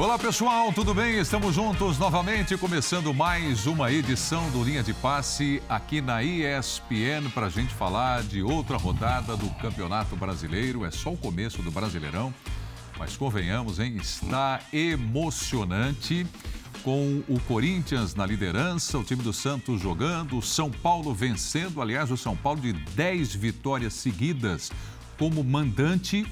Olá pessoal, tudo bem? Estamos juntos novamente, começando mais uma edição do Linha de Passe aqui na ESPN para a gente falar de outra rodada do Campeonato Brasileiro. É só o começo do Brasileirão, mas convenhamos, hein? Está emocionante com o Corinthians na liderança, o time do Santos jogando, o São Paulo vencendo. Aliás, o São Paulo de 10 vitórias seguidas como mandante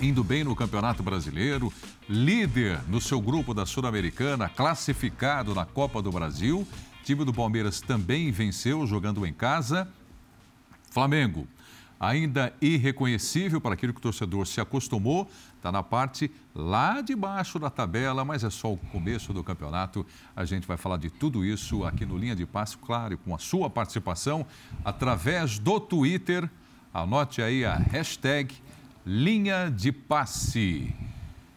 indo bem no Campeonato Brasileiro, líder no seu grupo da Sul-Americana, classificado na Copa do Brasil. O time do Palmeiras também venceu jogando em casa. Flamengo, ainda irreconhecível para aquilo que o torcedor se acostumou, está na parte lá de baixo da tabela, mas é só o começo do campeonato. A gente vai falar de tudo isso aqui no Linha de Passe, claro, com a sua participação através do Twitter. Anote aí a hashtag Linha de Passe.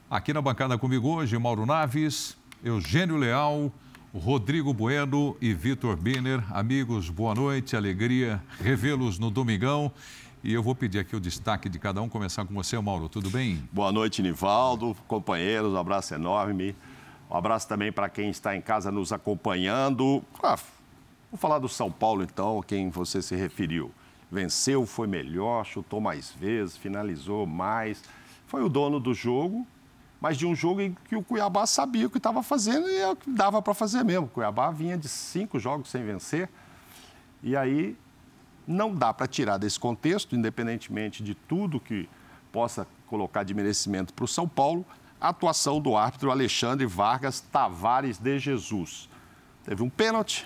Aqui na bancada comigo hoje, Mauro Naves, Eugênio Leal, Rodrigo Bueno e Vitor Biner. Amigos, boa noite, alegria revê-los no domingão. E eu vou pedir aqui o destaque de cada um, começar com você, Mauro, tudo bem? Boa noite, Nivaldo, companheiros, um abraço enorme. Um abraço também para quem está em casa nos acompanhando. Ah, vou falar do São Paulo, então, a quem você se referiu venceu, foi melhor, chutou mais vezes, finalizou mais. Foi o dono do jogo, mas de um jogo em que o Cuiabá sabia o que estava fazendo e é dava para fazer mesmo. O Cuiabá vinha de cinco jogos sem vencer. E aí não dá para tirar desse contexto, independentemente de tudo que possa colocar de merecimento para o São Paulo, a atuação do árbitro Alexandre Vargas Tavares de Jesus. Teve um pênalti,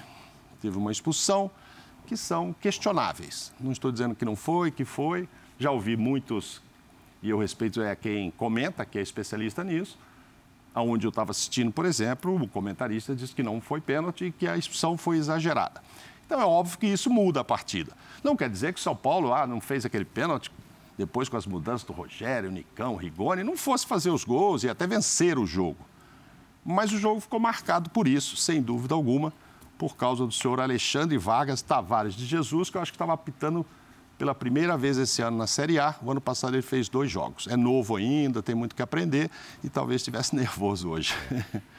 teve uma expulsão, que são questionáveis. Não estou dizendo que não foi, que foi. Já ouvi muitos, e eu respeito é quem comenta, que é especialista nisso. Aonde eu estava assistindo, por exemplo, o comentarista disse que não foi pênalti e que a expulsão foi exagerada. Então é óbvio que isso muda a partida. Não quer dizer que o São Paulo ah, não fez aquele pênalti depois com as mudanças do Rogério, Nicão, Rigoni, não fosse fazer os gols e até vencer o jogo. Mas o jogo ficou marcado por isso, sem dúvida alguma por causa do senhor Alexandre Vargas Tavares de Jesus, que eu acho que estava apitando pela primeira vez esse ano na Série A. O ano passado ele fez dois jogos. É novo ainda, tem muito que aprender e talvez estivesse nervoso hoje.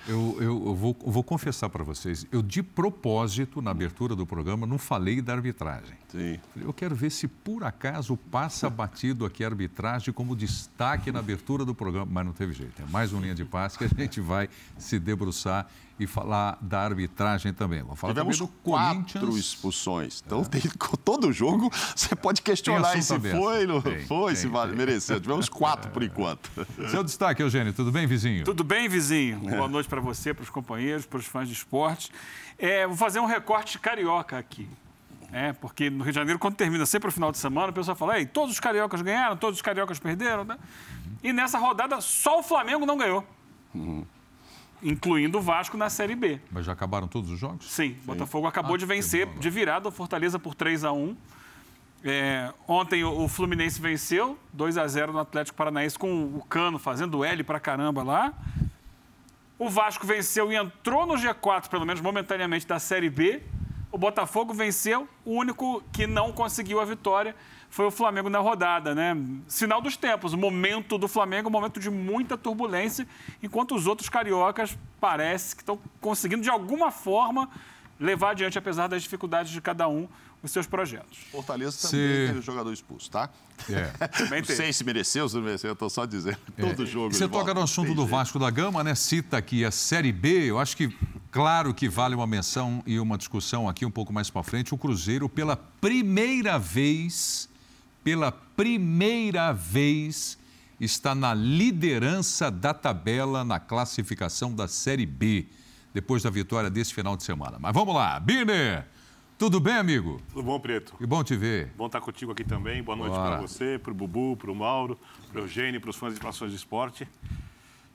Eu, eu, eu vou, vou confessar para vocês, eu de propósito, na abertura do programa, não falei da arbitragem. Sim. Eu quero ver se por acaso passa batido aqui a arbitragem como destaque na abertura do programa, mas não teve jeito. É mais uma linha de passe que a gente vai se debruçar e falar da arbitragem também. Vou falar Tivemos também do quatro expulsões. Então, é. tem, todo jogo você pode questionar se foi, não tem, foi, tem, se vale, mereceu. Tivemos quatro por enquanto. Seu destaque, Eugênio. Tudo bem, vizinho? Tudo bem, vizinho. Boa noite para você, para os companheiros, para os fãs de esporte. É, vou fazer um recorte carioca aqui. É, porque no Rio de Janeiro, quando termina sempre o final de semana, o pessoal fala: Ei, todos os cariocas ganharam, todos os cariocas perderam. Né? E nessa rodada, só o Flamengo não ganhou. Uhum incluindo o Vasco na Série B. Mas já acabaram todos os jogos? Sim, o Botafogo acabou ah, de vencer de virada o Fortaleza por 3 a 1 é, ontem o, Fluminense venceu 2 a 0 no Atlético Paranaense com o Cano fazendo L pra caramba lá. O Vasco venceu e entrou no G4, pelo menos momentaneamente, da Série B. O Botafogo venceu, o único que não conseguiu a vitória foi o Flamengo na rodada, né? Sinal dos tempos, o momento do Flamengo, um momento de muita turbulência, enquanto os outros cariocas parece que estão conseguindo de alguma forma levar adiante, apesar das dificuldades de cada um, os seus projetos. Fortaleza também se... teve jogador expulso, tá? É. não sei se mereceu, se não mereceu, eu estou só dizendo. É. Todo jogo. Você toca no assunto do Vasco da Gama, né? Cita aqui a Série B, eu acho que, claro que vale uma menção e uma discussão aqui um pouco mais para frente. O Cruzeiro, pela primeira vez pela primeira vez, está na liderança da tabela na classificação da Série B, depois da vitória desse final de semana. Mas vamos lá, Birner! Tudo bem, amigo? Tudo bom, Preto? Que bom te ver. Bom estar contigo aqui também. Boa noite para você, para o Bubu, para o Mauro, para o Eugênio, para os fãs de Informações de Esporte.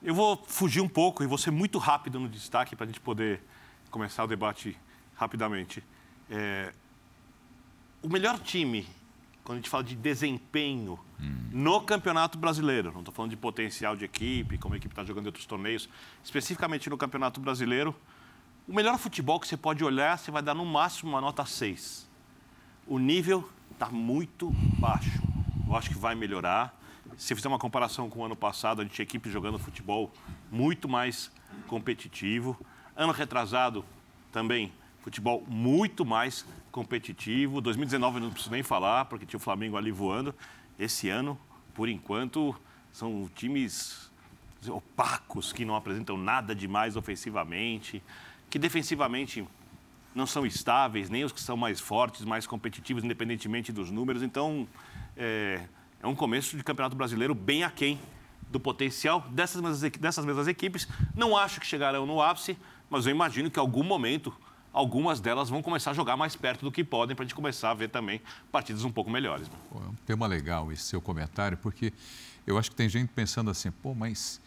Eu vou fugir um pouco e vou ser muito rápido no destaque para a gente poder começar o debate rapidamente. É... O melhor time quando a gente fala de desempenho hum. no Campeonato Brasileiro, não estou falando de potencial de equipe, como a equipe está jogando em outros torneios, especificamente no Campeonato Brasileiro, o melhor futebol que você pode olhar, você vai dar no máximo uma nota 6. O nível está muito baixo. Eu acho que vai melhorar. se fizer uma comparação com o ano passado, a gente tinha equipe jogando futebol muito mais competitivo. Ano retrasado também futebol muito mais competitivo. 2019 não preciso nem falar, porque tinha o Flamengo ali voando. Esse ano, por enquanto, são times opacos que não apresentam nada demais ofensivamente, que defensivamente não são estáveis, nem os que são mais fortes, mais competitivos, independentemente dos números. Então, é, é um começo de campeonato brasileiro bem aquém do potencial dessas mesmas, dessas mesmas equipes. Não acho que chegarão no ápice, mas eu imagino que em algum momento algumas delas vão começar a jogar mais perto do que podem para a gente começar a ver também partidas um pouco melhores. Pô, é um tema legal esse seu comentário, porque eu acho que tem gente pensando assim, pô, mas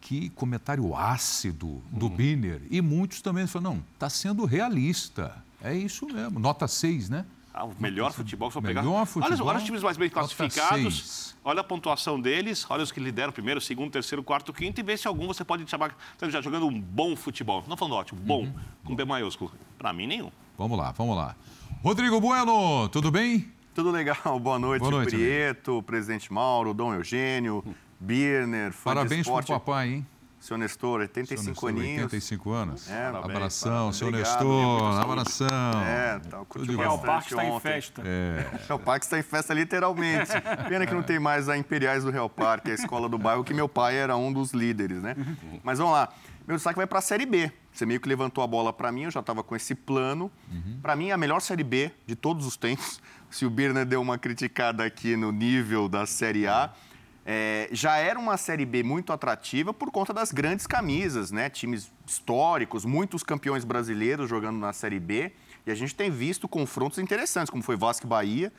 que comentário ácido do hum. Biner. E muitos também falam, não, está sendo realista. É isso mesmo, nota 6, né? Ah, o melhor futebol, só pegar. Melhor futebol, olha, olha os times mais bem classificados, olha a pontuação deles, olha os que lideram primeiro, segundo, terceiro, quarto, quinto, e vê se algum você pode chamar, já jogando um bom futebol. Não falando ótimo, bom, uhum. com B maiúsculo. Para mim, nenhum. Vamos lá, vamos lá. Rodrigo Bueno, tudo bem? Tudo legal. Boa noite, Boa noite Prieto, amigo. presidente Mauro, Dom Eugênio, Birner, fã Parabéns pro papai, hein? Seu Nestor, 85 seu Nestor, aninhos. 85 anos. É, abração, seu Nestor, abração. É, tá, o Real Parque está em festa. É. O Real Parque está em festa, literalmente. Pena que não tem mais a Imperiais do Real Parque, a escola do bairro, que meu pai era um dos líderes, né? Mas vamos lá. Meu destaque vai para a Série B. Você meio que levantou a bola para mim, eu já estava com esse plano. Uhum. Para mim, a melhor Série B de todos os tempos. Se o Birner deu uma criticada aqui no nível da Série A. Uhum é, já era uma Série B muito atrativa por conta das grandes camisas, né? Times históricos, muitos campeões brasileiros jogando na Série B. E a gente tem visto confrontos interessantes, como foi Vasco e Bahia.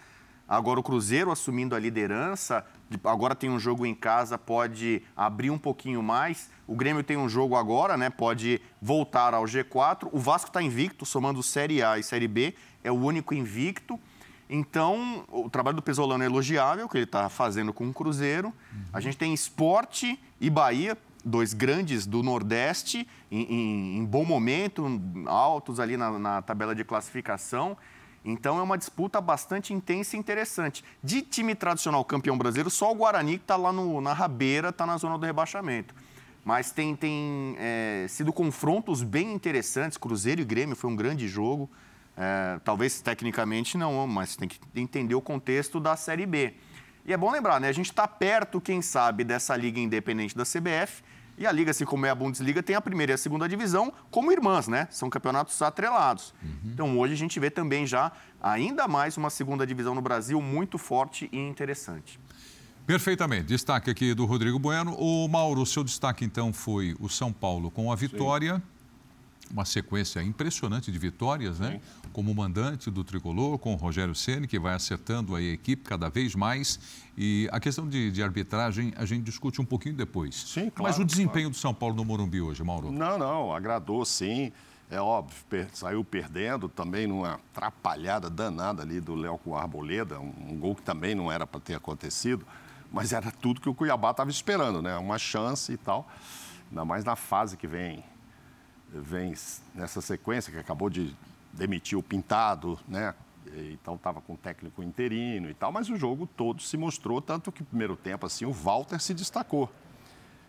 Agora o Cruzeiro assumindo a liderança, agora tem um jogo em casa, pode abrir um pouquinho mais. O Grêmio tem um jogo agora, né? Pode voltar ao G4. O Vasco está invicto, somando Série A e Série B, é o único invicto. Então, o trabalho do Pesolano é elogiável, que ele está fazendo com o Cruzeiro. Uhum. A gente tem Esporte e Bahia, dois grandes do Nordeste, em, em, em bom momento, altos ali na, na, tabela de classificação. Então, é uma disputa bastante intensa e interessante. De time tradicional campeão brasileiro, só o Guarani, que está lá no, na rabeira, está na zona do rebaixamento. Mas tem, tem é, sido confrontos bem interessantes. Cruzeiro e Grêmio foi um grande jogo. É, talvez tecnicamente não, mas tem que entender o contexto da Série B. E é bom lembrar, né? A gente está perto, quem sabe, dessa liga independente da CBF. E a liga, assim como é a Bundesliga, tem a primeira e a segunda divisão como irmãs, né? São campeonatos atrelados. Uhum. Então hoje a gente vê também já ainda mais uma segunda divisão no Brasil muito forte e interessante. Perfeitamente. Destaque aqui do Rodrigo Bueno. O Mauro, o seu destaque então foi o São Paulo com a vitória. Sim uma sequência impressionante de vitórias, né? Sim. Como mandante do tricolor, com o Rogério Ceni que vai acertando a equipe cada vez mais. E a questão de, de, arbitragem a gente discute um pouquinho depois. Sim, claro. Mas o desempenho claro. do São Paulo no Morumbi hoje, Mauro? Não, não, agradou sim. É óbvio, per saiu perdendo também numa atrapalhada danada ali do Léo com Arboleda, um, um gol que também não era para ter acontecido, mas era tudo que o Cuiabá estava esperando, né? Uma chance e tal. Ainda mais na fase que vem vem nessa sequência, que acabou de demitir o Pintado, né? Então estava com o técnico interino e tal, mas o jogo todo se mostrou, tanto que primeiro tempo, assim, o Walter se destacou.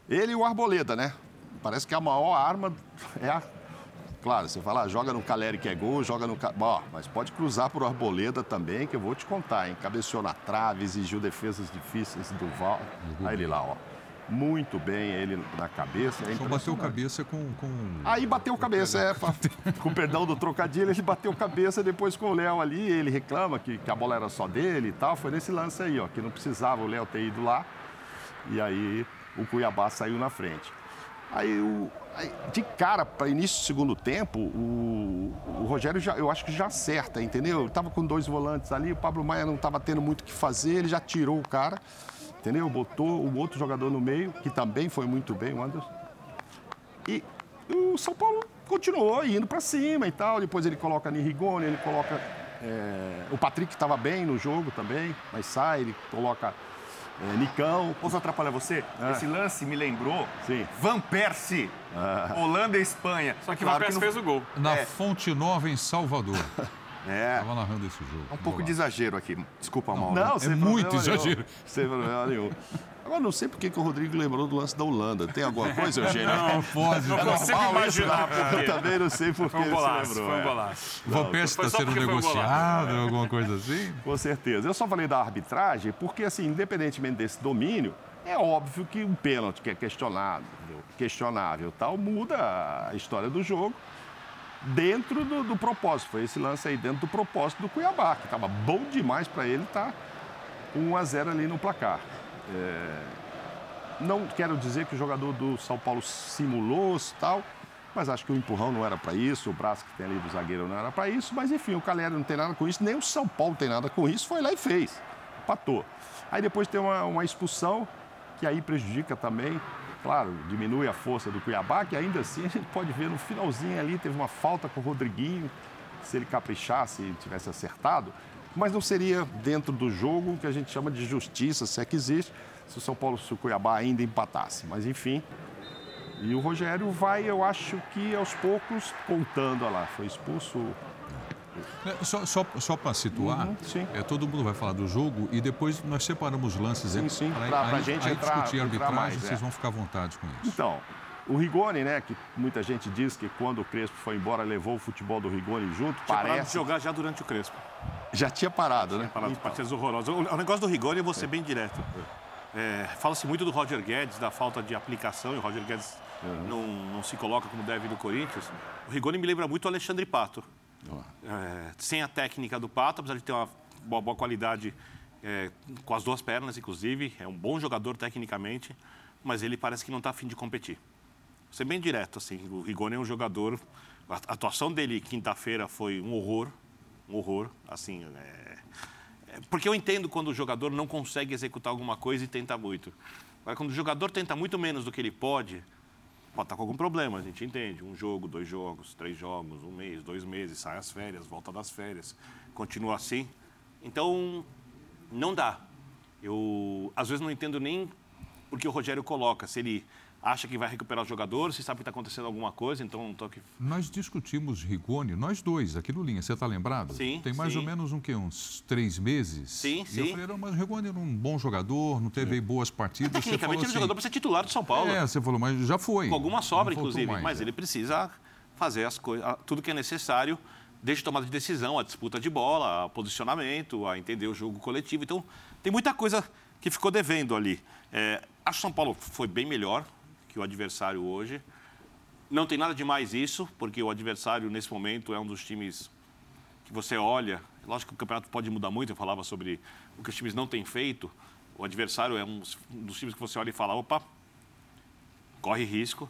Ele e o Arboleda, né? Parece que a maior arma é a. Claro, você fala, ah, joga no Caleri que é gol, joga no. Bom, mas pode cruzar o Arboleda também, que eu vou te contar, hein? Cabeceou na trave, exigiu defesas difíceis do Val. Aí ele lá, ó muito bem ele na cabeça. É Só bateu cabeça com, com... Aí bateu cabeça, é. com perdão do trocadilho, ele bateu cabeça depois com o Léo ali. Ele reclama que, que a bola era só dele e tal. Foi nesse lance aí, ó, que não precisava o Léo ter ido lá. E aí o Cuiabá saiu na frente. Aí, o, aí de cara, para início do segundo tempo, o, o Rogério, já, eu acho que já acerta, entendeu? Ele tava com dois volantes ali, o Pablo Maia não estava tendo muito o que fazer, ele já tirou o cara entendeu? Botou o outro jogador no meio, que também foi muito bem, o Anderson. E o São Paulo continuou indo para cima e tal. Depois ele coloca Nirigoni, ele coloca. É, o Patrick estava bem no jogo também, mas sai, ele coloca é, Nicão. Posso atrapalhar você? É. Esse lance me lembrou Sim. Van Persie, ah. Holanda e Espanha. Só que claro Van Persie fez o gol. Na é. Fonte Nova, em Salvador. É. Estava narrando esse jogo. É um pouco de exagero aqui. Desculpa, Mauro. Não, não é muito exagero. Sem problema nenhum. Agora, não sei por que o Rodrigo lembrou do lance da Holanda. Tem alguma coisa, Eugênio? Não, pode. Não consigo imaginar por. Eu também não sei por que Foi um golaço, lembrou. foi um é. golaço. O Van Persie foi está sendo porque foi um negociado, alguma coisa assim? Com certeza. Eu só falei da arbitragem porque, assim, independentemente desse domínio, é óbvio que um pênalti que é questionável, questionável tal, muda a história do jogo dentro do, do propósito. Foi esse lance aí dentro do propósito do Cuiabá, que estava bom demais para ele estar 1 a 0 ali no placar. É, Não quero dizer que o jogador do São Paulo simulou tal, mas acho que o empurrão não era para isso, o braço que tem ali do zagueiro não era para isso, mas enfim, o Caleri não tem nada com isso, nem o São Paulo tem nada com isso, foi lá e fez, empatou. Aí depois tem uma, uma expulsão, que aí prejudica também, claro, diminui a força do Cuiabá, que ainda assim a gente pode ver no finalzinho ali, teve uma falta com o Rodriguinho, se ele caprichasse e tivesse acertado, mas não seria dentro do jogo que a gente chama de justiça, se é que existe, se o São Paulo, se o Cuiabá ainda empatasse. Mas enfim, e o Rogério vai, eu acho que aos poucos, contando, olha lá, foi expulso. É, Só, só, só para situar, Uhum, sim. é, todo mundo vai falar do jogo e depois nós separamos lances Sim, sim, pra aí- gente aí entrar- discutir entrar arbitragem, mais, vocês é. vão ficar à vontade com isso. Então, o Rigoni, né, que muita gente diz que quando o Crespo foi embora levou o futebol do Rigoni junto, Tinha parado de parece. jogar já durante o Crespo. Já tinha parado, né? Parado de Então, partidas horrorosas. O negócio do Rigoni, eu vou ser bem direto. É, Fala-se muito do Roger Guedes, da falta de aplicação, e o Roger Guedes não, não se coloca como deve no Corinthians. O Rigoni me lembra muito o Alexandre Pato. É, sem a técnica do Pato, apesar de ter uma boa, boa qualidade é, com as duas pernas, inclusive, é um bom jogador tecnicamente, mas ele parece que não está afim de competir. Vou ser bem direto, assim, o Rigoni é um jogador. A atuação dele quinta-feira foi um horror, um horror, assim. é, é, Porque eu entendo quando o jogador não consegue executar alguma coisa e tenta muito. Agora, quando o jogador tenta muito menos do que ele pode, pode estar com algum problema, a gente entende. Um jogo, dois jogos, três jogos, um mês, dois meses, sai as férias, volta das férias, continua assim. Então, não dá. Eu, às vezes, não entendo nem porque o Rogério coloca. Se ele acha que vai recuperar o jogador, se sabe que está acontecendo alguma coisa, então não estou aqui Nós discutimos Rigoni, nós dois, aqui no Linha, você está lembrado? Sim, Tem mais sim. ou menos um, quê? uns três meses? Sim, e eu sim. falei, não, mas o Rigoni era um bom jogador, não teve aí boas partidas. Falou Tecnicamente, ele é assim, jogador para ser titular do São Paulo. É, você falou, mas já foi. com alguma sobra, inclusive. mais, mas é. ele precisa fazer as coisas, tudo que é necessário, desde tomada de decisão, a disputa de bola, a posicionamento, a entender o jogo coletivo. Então, tem muita coisa que ficou devendo ali. É, acho que o São Paulo foi bem melhor que o adversário hoje. Não tem nada de mais isso, porque o adversário, nesse momento, é um dos times que você olha. Lógico que o campeonato pode mudar muito, eu falava sobre o que os times não têm feito. O adversário é um dos times que você olha e fala: opa, corre risco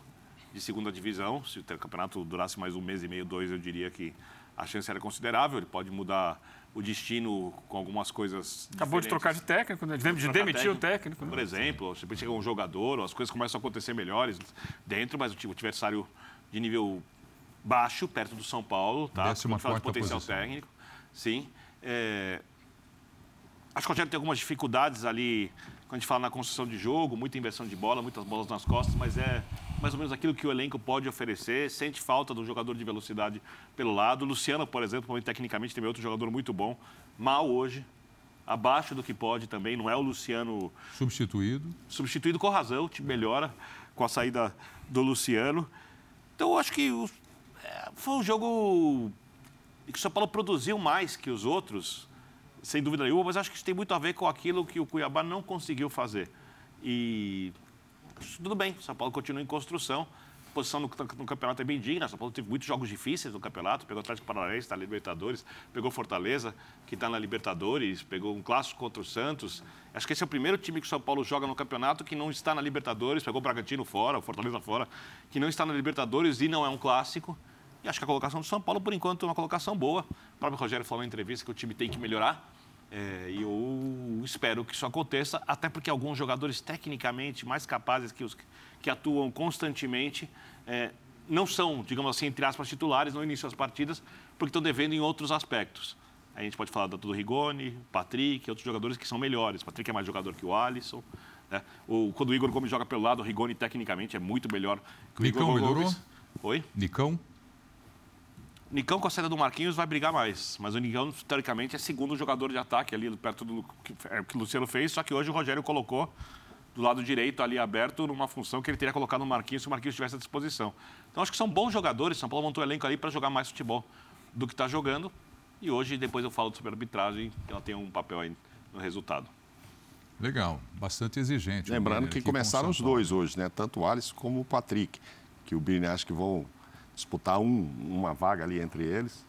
de segunda divisão. Se o campeonato durasse mais um mês e meio, dois, eu diria que a chance era considerável. Ele pode mudar o destino com algumas coisas. Acabou de trocar de técnico, né? de de demitir o técnico. né? Por exemplo, se chega um jogador, ou as coisas começam a acontecer melhores dentro, mas o adversário de nível baixo, perto do São Paulo, tá? Décima fala de potencial posição. técnico, sim. É, Acho que o Rogério tem algumas dificuldades ali, quando a gente fala na construção de jogo, muita inversão de bola, muitas bolas nas costas, mas é mais ou menos aquilo que o elenco pode oferecer. Sente falta do jogador de velocidade pelo lado. Luciano, por exemplo, também, tecnicamente, tem outro jogador muito bom. Mal hoje, abaixo do que pode também. Não é o Luciano Substituído. substituído com razão, time melhora com a saída do Luciano. Então, eu acho que o- é, foi um jogo que o São Paulo produziu mais que os outros, sem dúvida nenhuma, mas acho que isso tem muito a ver com aquilo que o Cuiabá não conseguiu fazer. E tudo bem, São Paulo continua em construção. A posição no, no campeonato é bem digna. São Paulo teve muitos jogos difíceis no campeonato. Pegou o Atlético Paranaense, está na Libertadores. Pegou Fortaleza, que está na Libertadores. Pegou um clássico contra o Santos. Acho que esse é o primeiro time que o São Paulo joga no campeonato que não está na Libertadores. Pegou o Bragantino fora, o Fortaleza fora, que não está na Libertadores e não é um clássico. E acho que a colocação do São Paulo, por enquanto, é uma colocação boa. O próprio Rogério falou na entrevista que o time tem que melhorar. É, e eu espero que isso aconteça, até porque alguns jogadores tecnicamente mais capazes que os que atuam constantemente é, não são, digamos assim, entre aspas, titulares no início das partidas, porque estão devendo em outros aspectos. A gente pode falar do do Rigoni, Patrick, outros jogadores que são melhores. Patrick é mais jogador que o Alisson. Né? O, quando o Igor Gomes joga pelo lado, o Rigoni tecnicamente é muito melhor que o Nicão Igor melhorou? Gomes. Oi? Nicão. Nicão com a saída do Marquinhos vai brigar mais. Mas o Nicão, teoricamente, é segundo jogador de ataque ali, perto do que, é, o que o Luciano fez. Só que hoje o Rogério colocou do lado direito ali aberto numa função que ele teria colocado no Marquinhos se o Marquinhos estivesse à disposição. Então acho que são bons jogadores. São Paulo montou o elenco ali para jogar mais futebol do que está jogando. E hoje depois eu falo sobre a arbitragem, que ela tem um papel aí no resultado. Legal, bastante exigente. Lembrando que começaram os dois hoje, né? Tanto o Alisson como o Patrick, que o Birne acho que vão disputar um, uma vaga ali entre eles.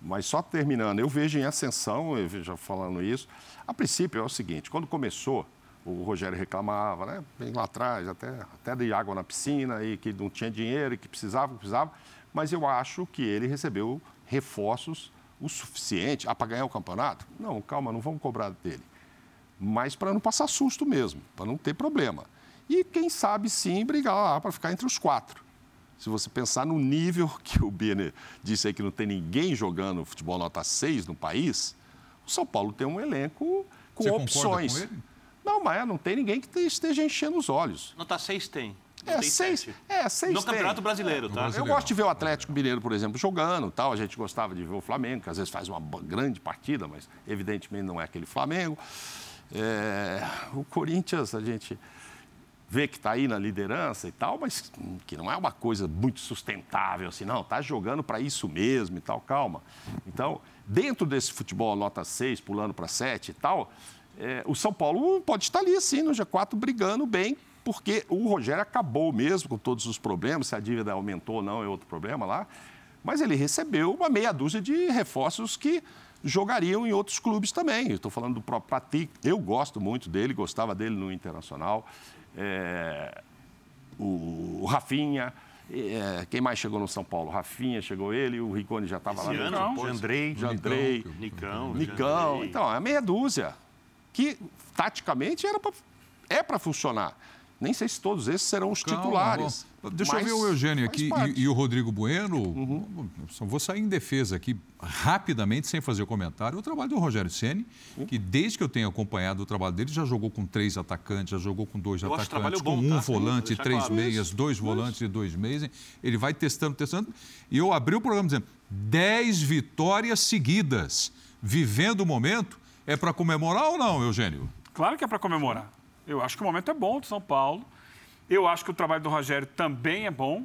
Mas só terminando, eu vejo em ascensão, eu vejo falando isso. A princípio é o seguinte, quando começou, o Rogério reclamava, né? Bem lá atrás, até, até de água na piscina, e que não tinha dinheiro, e que precisava, precisava. Mas eu acho que ele recebeu reforços o suficiente. Ah, para ganhar o campeonato? Não, calma, não vamos cobrar dele. Mas para não passar susto mesmo, para não ter problema. E quem sabe sim brigar lá para ficar entre os quatro. Se você pensar no nível que o Bene disse aí que não tem ninguém jogando futebol nota 6 no país, o São Paulo tem um elenco com você opções. Com ele? Não, mas não tem ninguém que esteja enchendo os olhos. Nota 6 tem. É seis, é, seis No tem. Campeonato Brasileiro, tá? Eu gosto de ver o Atlético Mineiro, por exemplo, jogando tal. A gente gostava de ver o Flamengo, que às vezes faz uma grande partida, mas evidentemente não é aquele Flamengo. É, o Corinthians, a gente vê que está aí na liderança e tal, mas que não é uma coisa muito sustentável, assim, não, está jogando para isso mesmo e tal, calma. Então, dentro desse futebol nota 6, pulando para 7 e tal, é, o São Paulo pode estar ali, assim, no G4, brigando bem, porque o Rogério acabou mesmo com todos os problemas, se a dívida aumentou ou não é outro problema lá, mas ele recebeu uma meia dúzia de reforços que jogariam em outros clubes também. Estou falando do próprio Patrick, eu gosto muito dele, gostava dele no Internacional. É, o, o Rafinha, é, quem mais chegou no São Paulo? Rafinha chegou ele, o Rigoni já estava lá. Ano, no... pô, Andrei, Jandrei, Nicão, Nicão. Jandrei. Então, é meia dúzia. Que, taticamente, era pra, é para funcionar. Nem sei se todos esses serão os Calma, titulares. Deixa mas eu ver o Eugênio aqui. Uhum. e, e o Rodrigo Bueno. Só vou sair em defesa aqui rapidamente, sem fazer comentário. O trabalho do Rogério Ceni, que desde que eu tenho acompanhado o trabalho dele, já jogou com três atacantes, já jogou com dois Eu atacantes, com bom, um tá? volante, três claro. meias, dois volantes e dois meias. Ele vai testando, testando. E eu abri o programa dizendo: 10 vitórias seguidas. Vivendo o momento, é para comemorar ou não, Eugênio? Claro que é para comemorar. Eu acho que o momento é bom do São Paulo. Eu acho que o trabalho do Rogério também é bom.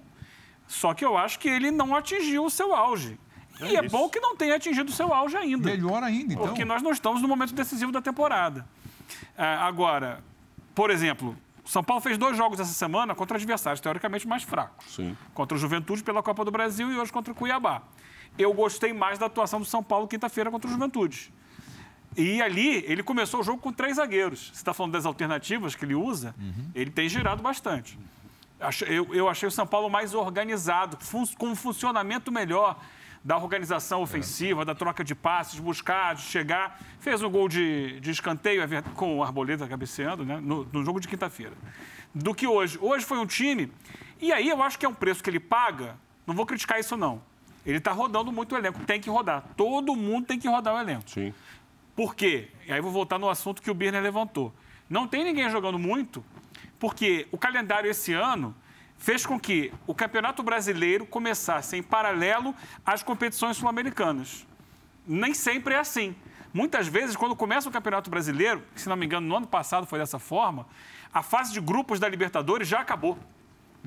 Só que eu acho que ele não atingiu o seu auge. E é, isso. bom que não tenha atingido o seu auge ainda. Melhor ainda, então. Porque nós não estamos no momento decisivo da temporada. Ah, agora, por exemplo, o São Paulo fez dois jogos essa semana contra adversários teoricamente mais fracos. Sim. Contra o Juventude pela Copa do Brasil e hoje contra o Cuiabá. Eu gostei mais da atuação do São Paulo quinta-feira contra o Juventude. E ali, ele começou o jogo com três zagueiros. Você está falando das alternativas que ele usa, ele tem girado bastante. Eu, eu achei o São Paulo mais organizado, fun- com um funcionamento melhor da organização ofensiva, da troca de passes, buscar, de chegar. Fez um gol de, de escanteio é com o Arboleda cabeceando, né? no, no jogo de quinta-feira. Do que hoje. Hoje foi um time. E aí eu acho que é um preço que ele paga. Não vou criticar isso, não. Ele está rodando muito o elenco. Tem que rodar. Todo mundo tem que rodar o elenco. Sim. Por quê? E aí vou voltar no assunto que o Birner levantou. Não tem ninguém jogando muito, porque o calendário esse ano fez com que o Campeonato Brasileiro começasse em paralelo às competições sul-americanas. Nem sempre é assim. Muitas vezes, quando começa o Campeonato Brasileiro, se não me engano, no ano passado foi dessa forma, a fase de grupos da Libertadores já acabou.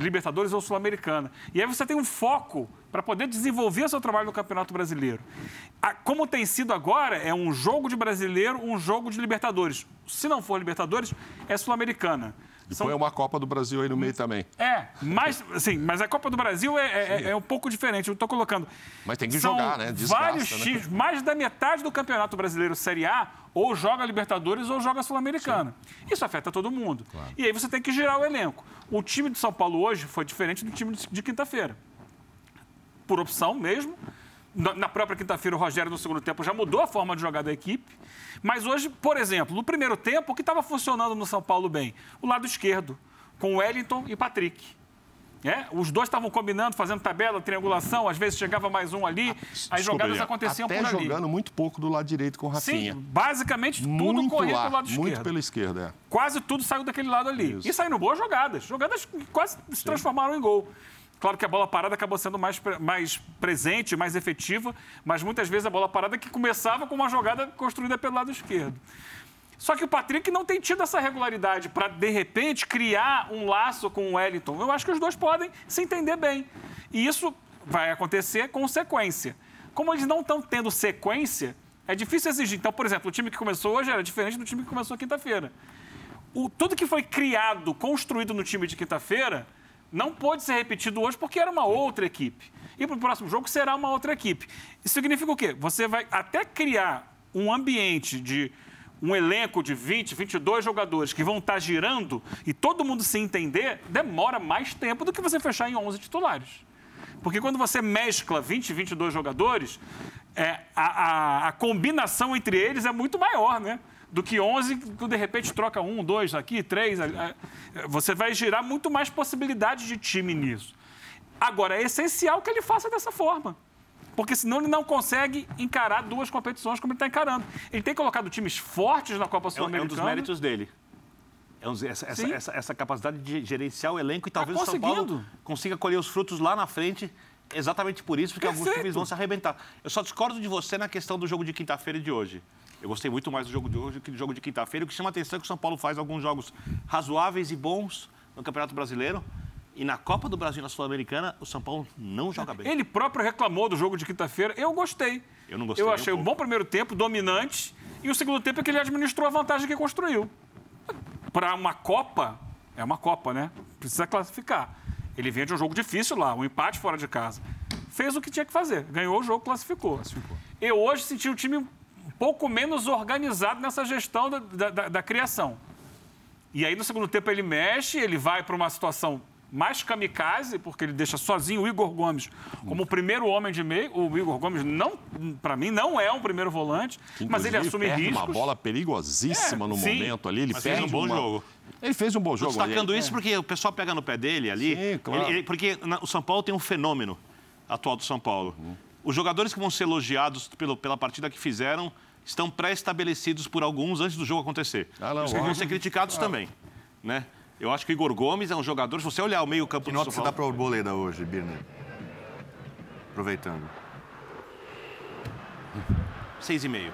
Libertadores ou Sul-Americana. E aí você tem um foco para poder desenvolver seu trabalho no Campeonato Brasileiro. Como tem sido agora, é um jogo de brasileiro, um jogo de Libertadores. Se não for Libertadores, é Sul-Americana. E São- põe uma Copa do Brasil aí no meio também. É, mas, assim, mas a Copa do Brasil é, é- é um pouco diferente. Eu estou colocando. Mas tem que São jogar, né? Desgasta, vários né? times, mais da metade do Campeonato Brasileiro Série A ou joga Libertadores ou joga Sul-Americana. Isso afeta todo mundo. E aí você tem que girar o elenco. O time de São Paulo hoje foi diferente do time de, quinta-feira. Por opção mesmo. Na, na própria quinta-feira, o Rogério, no segundo tempo, já mudou a forma de jogar da equipe. Mas hoje, por exemplo, no primeiro tempo, o que estava funcionando no São Paulo bem? O lado esquerdo, com Wellington e Patrick. É, os dois estavam combinando, fazendo tabela, triangulação, às vezes chegava mais um ali, as jogadas Desculpa, aconteciam até por ali. jogando muito pouco do lado direito com o Rafinha. Sim, basicamente tudo muito lá, do lado muito esquerdo. pela esquerda, é. Quase tudo saiu daquele lado ali. Isso. E saíram boas jogadas. Jogadas que quase se transformaram em gol. Claro que a bola parada acabou sendo mais, mais presente, mais efetiva, mas muitas vezes a bola parada que começava com uma jogada construída pelo lado esquerdo. Só que o Patrick não tem tido essa regularidade para, de repente, criar um laço com o Wellington. Eu acho que os dois podem se entender bem. E isso vai acontecer com sequência. Como eles não estão tendo sequência, é difícil exigir. Então, por exemplo, o time que começou hoje era diferente do time que começou quinta-feira. Tudo que foi criado, construído no time de quinta-feira, não pode ser repetido hoje porque era uma outra equipe. E para o próximo jogo será uma outra equipe. Isso significa o quê? Você vai até criar um ambiente de um elenco de 20, 22 jogadores que vão estar girando e todo mundo se entender, demora mais tempo do que você fechar em 11 titulares. Porque quando você mescla 20, 22 jogadores, é, a, a, a combinação entre eles é muito maior, né? do que 11, que de repente troca um, dois aqui, três. Você vai girar muito mais possibilidades de time nisso. Agora, é essencial que ele faça dessa forma porque senão ele não consegue encarar duas competições como ele está encarando. Ele tem colocado times fortes na Copa Sul-Americana. É um dos méritos dele. É um, essa, essa, essa, essa, capacidade de gerenciar o elenco e talvez tá o São Paulo consiga colher os frutos lá na frente, exatamente por isso, porque Perfeito. alguns times vão se arrebentar. Eu só discordo de você na questão do jogo de quinta-feira e de hoje. Eu gostei muito mais do jogo de hoje que do jogo de quinta-feira. O que chama a atenção é que o São Paulo faz alguns jogos razoáveis e bons no Campeonato Brasileiro e na Copa do Brasil, na Sul-Americana, o São Paulo não joga bem. Ele próprio reclamou do jogo de quinta-feira. Eu gostei. Eu não gostei. Eu achei um, um bom primeiro tempo, dominante. E o segundo tempo é que ele administrou a vantagem que construiu. Para uma Copa, é uma Copa, né? Precisa classificar. Ele vinha de um jogo difícil lá, um empate fora de casa. Fez o que tinha que fazer. Ganhou o jogo, classificou. classificou. Eu hoje senti o time um pouco menos organizado nessa gestão da, da, da, da criação. E aí, no segundo tempo, ele mexe, ele vai para uma situação mais kamikaze, porque ele deixa sozinho o Igor Gomes como o primeiro homem de meio. O Igor Gomes, não, para mim, não é um primeiro volante, mas ele assume perde riscos. uma bola perigosíssima é, no sim, momento ali. Ele fez um bom uma... jogo. Ele fez um bom jogo. Estou destacando isso é. porque o pessoal pega no pé dele ali. Sim, claro. Ele, ele, porque na, o São Paulo tem um fenômeno atual do São Paulo. Uhum. Os jogadores que vão ser elogiados pelo, pela partida que fizeram estão pré-estabelecidos por alguns antes do jogo acontecer. Ah, não, Os que vão ser criticados ah. também. Né? Eu acho que o Igor Gomes é um jogador, se você olhar o meio-campo do São Paulo... Que nota você dá para o Arboleda hoje, Birner? Aproveitando. Seis e meio.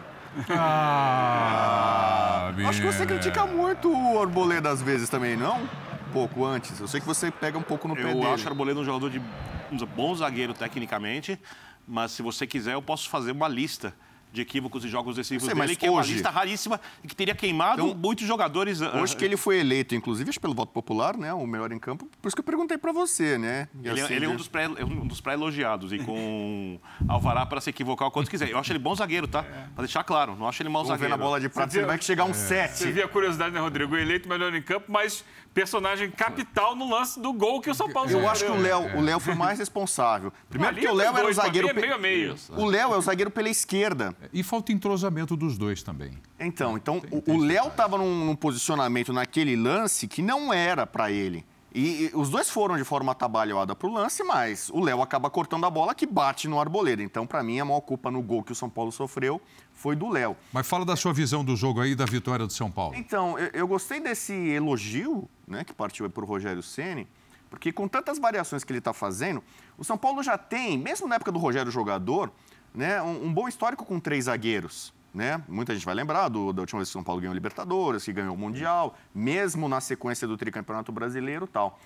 Ah, Acho que você critica muito o Arboleda às vezes também, não? Um pouco antes. Eu sei que você pega um pouco no eu pé dele. Eu acho o Arboleda um jogador de um bom zagueiro tecnicamente, mas se você quiser eu posso fazer uma lista de equívocos e jogos decisivos sei, dele, que hoje... é uma lista raríssima e que teria queimado então, muitos jogadores. Hoje que ele foi eleito, inclusive, pelo voto popular, né, o melhor em campo, por isso que eu perguntei para você, né? Ele, é, assim, ele é um dos pré, um dos pré-elogiados e com alvará para se equivocar o quanto quiser. Eu acho ele bom zagueiro, tá? É. Para deixar claro, não acho ele mau Vamos zagueiro. Ver na bola de prata, ele vai chegar um 7. Você via a curiosidade, né, Rodrigo? Eleito melhor em campo, mas personagem capital no lance do gol que o São Paulo Eu acho que o Léo, o Léo foi mais responsável. Primeiro porque o Léo era o zagueiro... Meio a meio. O Léo é o zagueiro pela esquerda. E falta entrosamento dos dois também. Então, então tem, tem o Léo estava num, num posicionamento naquele lance que não era para ele. E, e, os dois foram de forma atabalhada para o lance, mas o Léo acaba cortando a bola que bate no Arboleda. Então, para mim, a maior culpa no gol que o São Paulo sofreu foi do Léo. Mas fala da sua visão do jogo aí da vitória do São Paulo. Então, eu, eu gostei desse elogio né, que partiu para o Rogério Ceni, porque com tantas variações que ele está fazendo, o São Paulo já tem, mesmo na época do Rogério jogador, né, um, um bom histórico com três zagueiros. Né? Muita gente vai lembrar do, da última vez que o São Paulo ganhou Libertadores, que ganhou o Mundial, mesmo na sequência do tricampeonato brasileiro tal.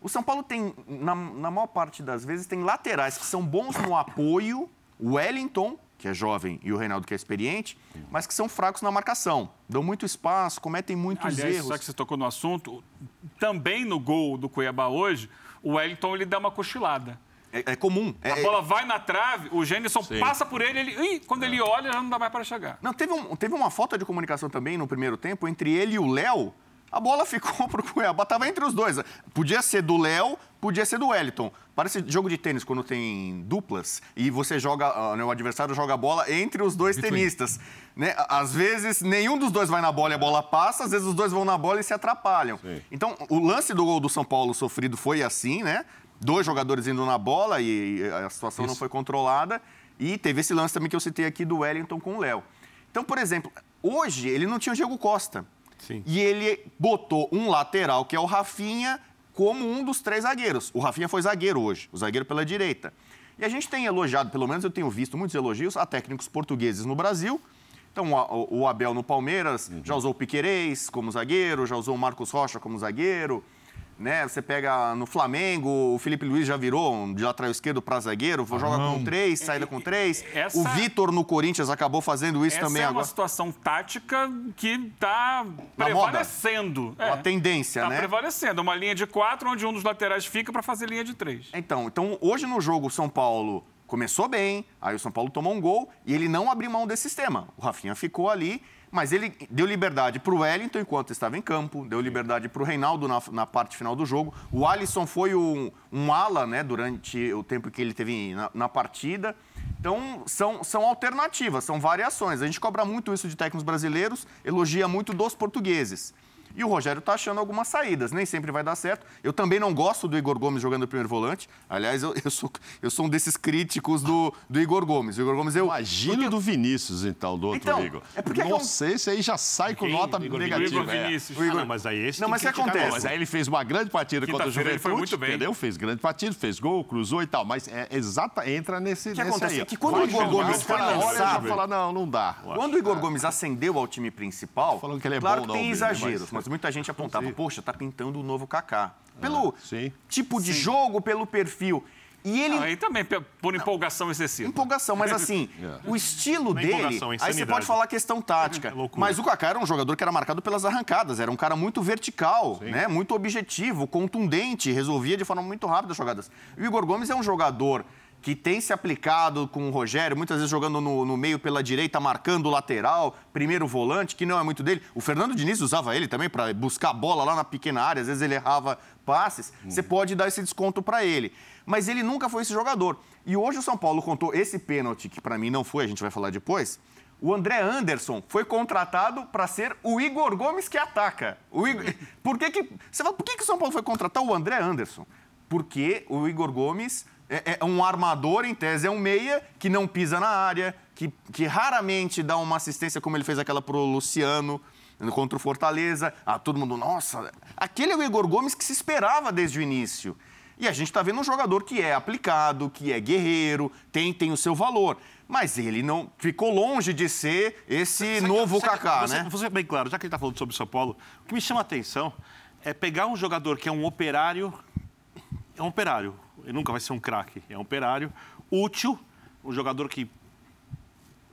O São Paulo tem, na, na maior parte das vezes, tem laterais que são bons no apoio, Wellington, que é jovem, e o Reinaldo, que é experiente, mas que são fracos na marcação. Dão muito espaço, cometem muitos Aliás, erros. Só que você tocou no assunto, também no gol do Cuiabá hoje, o Wellington ele dá uma cochilada. É, é comum. A é, bola vai na trave, o Gênison passa por ele, ele ih, quando ele olha, já não dá mais para chegar. Não, teve, um, teve uma falta de comunicação também no primeiro tempo entre ele e o Léo. A bola ficou pro Cuiabá, tava entre os dois. Podia ser do Léo, podia ser do Wellington. Parece jogo de tênis quando tem duplas e você joga, uh, né, o adversário joga a bola entre os dois tenistas. Né? Às vezes nenhum dos dois vai na bola e a bola passa, às vezes os dois vão na bola e se atrapalham. Sim. Então, o lance do gol do São Paulo sofrido foi assim, né? dois jogadores indo na bola e a situação Isso. não foi controlada. E teve esse lance também que eu citei aqui do Wellington com o Léo. Então, por exemplo, hoje ele não tinha o Diego Costa. Sim. E ele botou um lateral, que é o Rafinha, como um dos três zagueiros. O Rafinha foi zagueiro hoje, o zagueiro pela direita. E a gente tem elogiado, pelo menos eu tenho visto muitos elogios a técnicos portugueses no Brasil. Então, o, Abel no Palmeiras uhum. já usou o Piquerez como zagueiro, já usou o Marcos Rocha como zagueiro né? Você pega no Flamengo, o Felipe Luiz já virou de lateral esquerdo para zagueiro, ah, joga com três, saída com três. Essa, o Vitor no Corinthians acabou fazendo isso também agora. Essa é uma situação tática que está prevalecendo. É, uma tendência, tá né? Está prevalecendo. Uma linha de quatro, onde um dos laterais fica para fazer linha de três. Então, então, hoje no jogo São Paulo começou bem, aí o São Paulo tomou um gol e ele não abriu mão desse sistema. O Rafinha ficou ali mas ele deu liberdade para o Wellington enquanto estava em campo, deu liberdade para o Reinaldo na, na, parte final do jogo. O Alisson foi um, um ala né, durante o tempo que ele teve na, na partida. Então, são, são alternativas, são variações. A gente cobra muito isso de técnicos brasileiros, elogia muito dos portugueses. E o Rogério está achando algumas saídas, nem sempre vai dar certo. Eu também não gosto do Igor Gomes jogando o primeiro volante. Aliás, eu, eu, sou, eu sou um desses críticos do, do Igor Gomes. O Igor Gomes eu. Imagina porque... do Vinícius, então, do outro então, Igor. É porque Nossa, é um... esse aí já sai com Quem? nota Igor, negativa. Igor é. Vinícius. É. O Igor... Ah, não, mas aí esse não, mas que acontece? Não, mas aí ele fez uma grande partida contra o Juventude. foi muito bem. Entendeu? Fez grande partida, fez gol, cruzou e tal. Mas é exata, entra nesse, que nesse acontece? aí. É que quando o Igor Gomes foi lançado... Fala, não, não dá. Quando o Igor Gomes ascendeu ao time principal, falando que ele é claro que tem exageros, mas muita gente apontava, poxa, tá pintando o novo Kaká. Pelo ah, tipo de sim. jogo, pelo perfil. E ele. aí também por empolgação excessiva. Empolgação, mas assim, é. o estilo dele. Aí você pode falar questão tática. É mas o Kaká era um jogador que era marcado pelas arrancadas, era um cara muito vertical, né? Muito objetivo, contundente, resolvia de forma muito rápida as jogadas. O Igor Gomes é um jogador que tem se aplicado com o Rogério, muitas vezes jogando no, no, meio pela direita, marcando o lateral, primeiro volante, que não é muito dele. O Fernando Diniz usava ele também para buscar a bola lá na pequena área, às vezes ele errava passes. Hum. Você pode dar esse desconto para ele. Mas ele nunca foi esse jogador. E hoje o São Paulo contou esse pênalti, que para mim não foi, a gente vai falar depois. O André Anderson foi contratado para ser o Igor Gomes que ataca. O Igor... Por que que... Você fala, por que, que o São Paulo foi contratar o André Anderson? Porque o Igor Gomes é, é, um armador, em tese, é um meia que não pisa na área, que, que raramente dá uma assistência como ele fez aquela pro Luciano contra o Fortaleza. Ah, todo mundo, nossa, aquele é o Igor Gomes que se esperava desde o início. E a gente está vendo um jogador que é aplicado, que é guerreiro, tem, tem o seu valor. Mas ele não ficou longe de ser esse novo Kaká, né? Vou ser bem claro, já que ele está falando sobre o São Paulo, o que me chama a atenção é pegar um jogador que é um operário, é um operário, ele nunca vai ser um craque, é um operário útil, um jogador que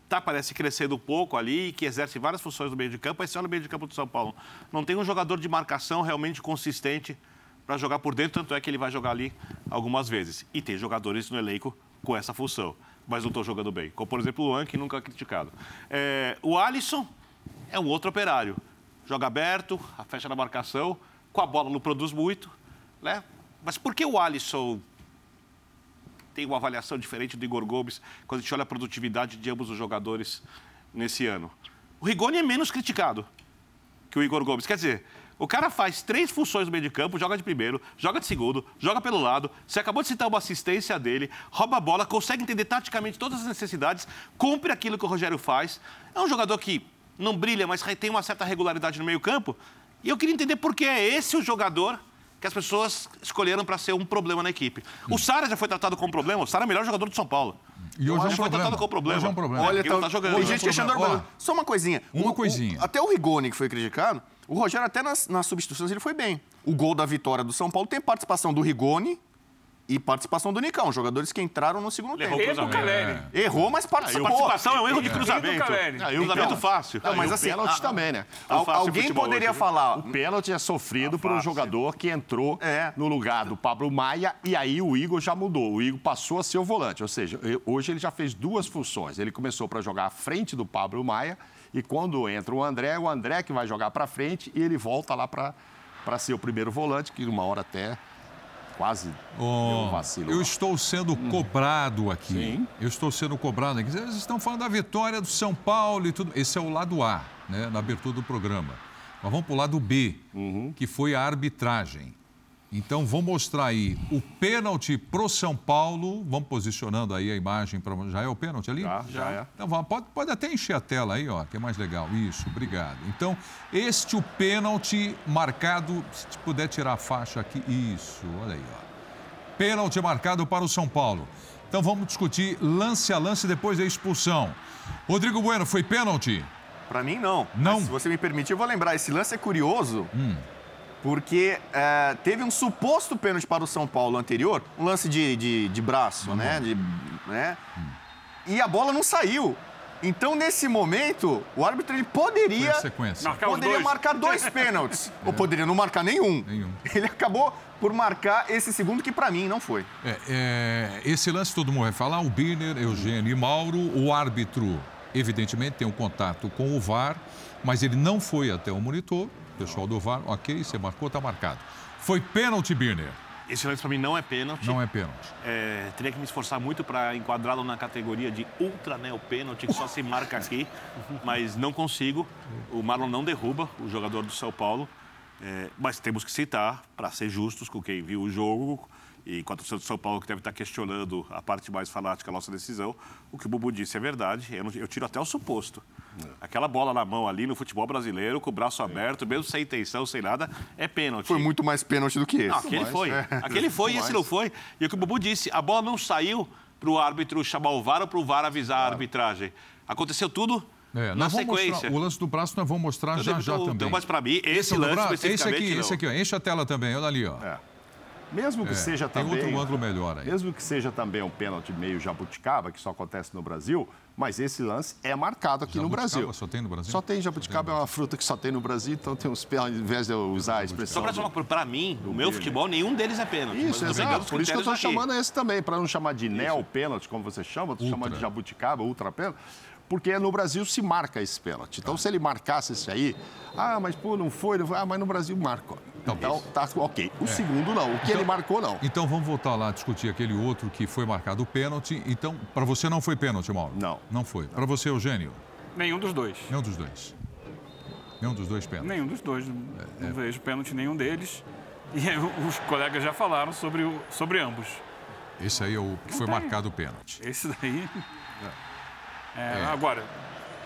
tá, parece crescendo um pouco ali, que exerce várias funções no meio de campo, esse é o meio de campo do São Paulo. Não tem um jogador de marcação realmente consistente para jogar por dentro, tanto é que ele vai jogar ali algumas vezes. E tem jogadores no elenco com essa função, mas não estão jogando bem. Como, por exemplo, o Luan, que nunca é criticado. É, o Alisson é um outro operário. Joga aberto, fecha na marcação, com a bola não produz muito, né? Mas por que o Alisson tem uma avaliação diferente do Igor Gomes quando a gente olha a produtividade de ambos os jogadores nesse ano. O Rigoni é menos criticado que o Igor Gomes. Quer dizer, o cara faz três funções no meio de campo, joga de primeiro, joga de segundo, joga pelo lado. Você acabou de citar uma assistência dele, rouba a bola, consegue entender taticamente todas as necessidades, cumpre aquilo que o Rogério faz. É um jogador que não brilha, mas tem uma certa regularidade no meio campo. E eu queria entender por que é esse o jogador que as pessoas escolheram para ser um problema na equipe. O Sara já foi tratado como problema, o Sara é o melhor jogador de São Paulo. E hoje é um foi problema. tratado como problema. Hoje é um problema. Olha, tá, tá jogando. Tem gente questionando. Só uma coisinha. Uma o, coisinha. O, até o Rigoni, que foi criticado, o Rogério, até nas, nas substituições, ele foi bem. O gol da vitória do São Paulo tem participação do Rigoni, e participação do Nicão, jogadores que entraram no segundo tempo. Errou, Caleri. Errou, mas participou. Ah, participação é um erro de cruzamento. Ah, e cruzamento então, fácil. Não, mas assim, o pênalti também, né? alguém poderia hoje, falar. O pênalti é sofrido por um jogador que entrou é. no lugar do Pablo Maia e aí o Igor já mudou. O Igor passou a ser o volante, ou seja, hoje ele já fez duas funções. Ele começou para jogar à frente do Pablo Maia e quando entra o André, é o André que vai jogar para frente e ele volta lá para ser o primeiro volante, que uma hora até quase oh, um vacilo. Eu estou sendo hum. cobrado aqui. Sim. Eu estou sendo cobrado aqui. Eles estão falando da vitória do São Paulo e tudo. Esse é o lado A, né, na abertura do programa. Mas vamos para o lado B, uhum. que foi a arbitragem. Então, vou mostrar aí o pênalti pro São Paulo. Vamos posicionando aí a imagem. Pra... Já é o pênalti ali? Já, já é. Então, vamos, pode, pode até encher a tela aí, ó, que é mais legal. Isso, obrigado. Então, este o pênalti marcado, se puder tirar a faixa aqui. Isso, olha aí, ó. Pênalti marcado para o São Paulo. Então vamos discutir lance a lance depois da expulsão. Rodrigo Bueno, foi pênalti? Para mim, não. Não? Mas, se você me permitir, eu vou lembrar. Esse lance é curioso, hum. Porque é, teve um suposto pênalti para o São Paulo anterior, um lance de, de, de braço, né? De, né? E a bola não saiu. Então, nesse momento, o árbitro ele poderia, marcar, poderia marcar dois pênaltis. é. Ou poderia não marcar nenhum. nenhum. Ele acabou por marcar esse segundo que, para mim, não foi. É, é, esse lance todo mundo vai falar, o Birner, Eugênio e Mauro, o árbitro, evidentemente, tem um contato com o VAR, mas ele não foi até o monitor, pessoal do VAR, ok, você marcou, está marcado. Foi pênalti, Birner. Esse lance para mim não é pênalti. Não é pênalti. É, teria que me esforçar muito para enquadrá-lo na categoria de ultra neo pênalti, que só se marca aqui, mas não consigo. O Marlon não derruba o jogador do São Paulo, é, mas temos que citar, para ser justos com quem viu o jogo, e a torcida do São Paulo que deve estar questionando a parte mais fanática da nossa decisão, o que o Bubu disse é verdade. Eu, eu tiro até o suposto. É. Aquela bola na mão ali no futebol brasileiro, com o braço aberto, mesmo sem intenção, sem nada, é pênalti. Foi muito mais pênalti do que esse. Não, aquele mais, foi. É. Aquele foi e esse não foi. E o que o Bubu disse, a bola não saiu para o árbitro chamar o VAR ou para o VAR avisar claro. a arbitragem. Aconteceu tudo é, na sequência. Mostrar, o lance do braço nós vamos mostrar já já também. Então, mas para mim, esse, esse lance esse aqui, não. esse aqui, ó, enche a tela também, olha ali, ó. É. Mesmo que é, seja tem também. Tem outro ângulo melhor aí. Mesmo que seja também um pênalti meio jabuticaba, que só acontece no Brasil, mas esse lance é marcado aqui jabuticaba no Brasil. Só tem no Brasil? Só tem jabuticaba, é uma fruta que só tem no Brasil, então tem uns pênaltis, ao invés de eu usar a expressão. Só para para mim, o meu futebol, nenhum deles é pênalti. Isso, exato. Por isso que eu estou chamando esse também, para não chamar de neo-pênalti, como você chama, estou chamando de jabuticaba, ultra-pênalti porque no Brasil se marca esse pênalti. Então, se ele marcasse esse aí, ah, mas pô, não foi, não foi. ah, mas no Brasil marca. Então, então tá ok. O é. segundo não, o que então, ele marcou não. Então vamos voltar lá a discutir aquele outro que foi marcado o pênalti. Então, para você não foi pênalti, Mauro? Não. Não foi. Para você, Eugênio? Nenhum dos dois. Nenhum dos dois. Nenhum dos dois pênaltis. Nenhum dos dois. Não, é, é. vejo pênalti nenhum deles. E os colegas já falaram sobre, o, sobre ambos. Esse aí é o que não foi tem. marcado o pênalti. Esse daí. É. é. Agora,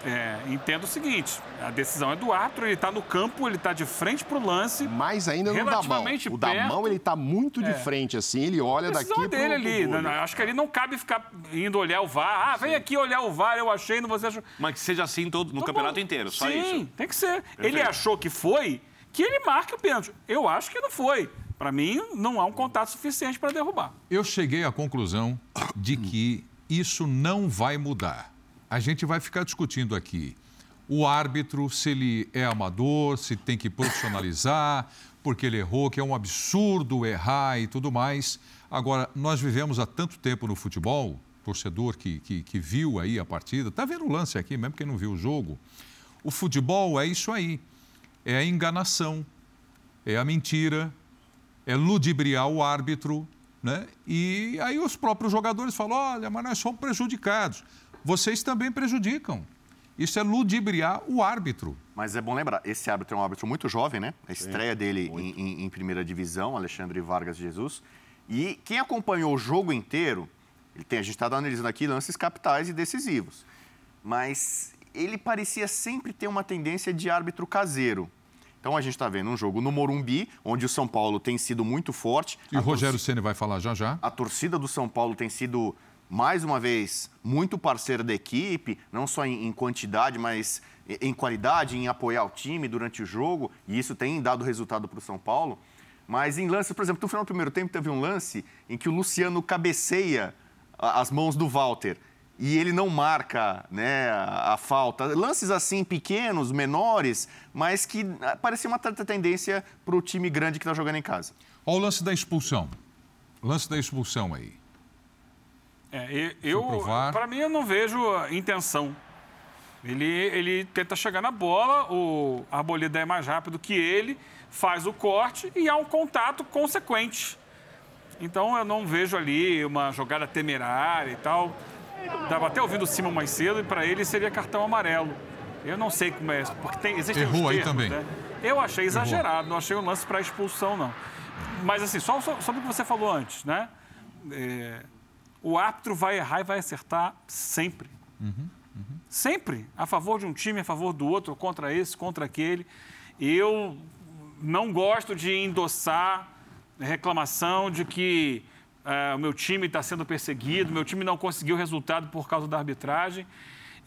é, entendo o seguinte: a decisão é do árbitro, ele está no campo, ele está de frente para o lance. Mais ainda no da mão. O da mão ele está muito de é. frente, assim, ele olha daqui para dele ali. Pro né? Acho que ali não cabe ficar indo olhar o VAR. Ah, vem aqui olhar o VAR, eu achei, não você achou. Mas que seja assim todo, no campeonato bom. inteiro, só Sim, isso. Sim, tem que ser. Perfeito. Ele achou que foi, que ele marque o pênalti. Eu acho que não foi. Para mim, não há um contato suficiente para derrubar. Eu cheguei à conclusão de que isso não vai mudar a gente vai ficar discutindo aqui o árbitro, se ele é amador, se tem que profissionalizar, porque ele errou, que é um absurdo errar e tudo mais. Agora, nós vivemos há tanto tempo no futebol, torcedor que, que, que viu aí a partida, está vendo o lance aqui, mesmo quem não viu o jogo. O futebol é isso aí, é a enganação, é a mentira, é ludibriar o árbitro, né? E aí os próprios jogadores falam, olha, mas nós somos prejudicados vocês também prejudicam. Isso é ludibriar o árbitro. Mas é bom lembrar, esse árbitro é um árbitro muito jovem, né? A estreia Sim, dele em, em, em, primeira divisão, Alexandre Vargas Jesus. E quem acompanhou o jogo inteiro, ele tem, a gente está analisando aqui lances capitais e decisivos. Mas ele parecia sempre ter uma tendência de árbitro caseiro. Então a gente está vendo um jogo no Morumbi, onde o São Paulo tem sido muito forte. E o Rogério Ceni vai falar já já. A torcida do São Paulo tem sido mais uma vez, muito parceiro da equipe, não só em, em, quantidade, mas em qualidade, em apoiar o time durante o jogo, e isso tem dado resultado para o São Paulo. Mas em lances, por exemplo, no final do primeiro tempo teve um lance em que o Luciano cabeceia as mãos do Walter e ele não marca né, a, a falta. Lances assim, pequenos, menores, mas que ah, parecia uma certa tendência para o time grande que está jogando em casa. Olha o lance da expulsão. Lance da expulsão aí. É, eu, para mim, eu não vejo intenção. Ele, ele tenta chegar na bola, o Arboleda é mais rápido que ele, faz o corte e há um contato consequente. Então eu não vejo ali uma jogada temerária e tal. Estava até ouvindo o Simon mais cedo e para ele seria cartão amarelo. Eu não sei como é, porque tem, existem Errou termos, aí também. Né? Eu achei exagerado, Errou. não achei um lance para expulsão, não. Mas assim, só sobre o que você falou antes, né? É, o árbitro vai errar e vai acertar sempre. Uhum, uhum. Sempre. A favor de um time, a favor do outro, contra esse, contra aquele. Eu não gosto de endossar reclamação de que é, o meu time está sendo perseguido, meu time não conseguiu resultado por causa da arbitragem.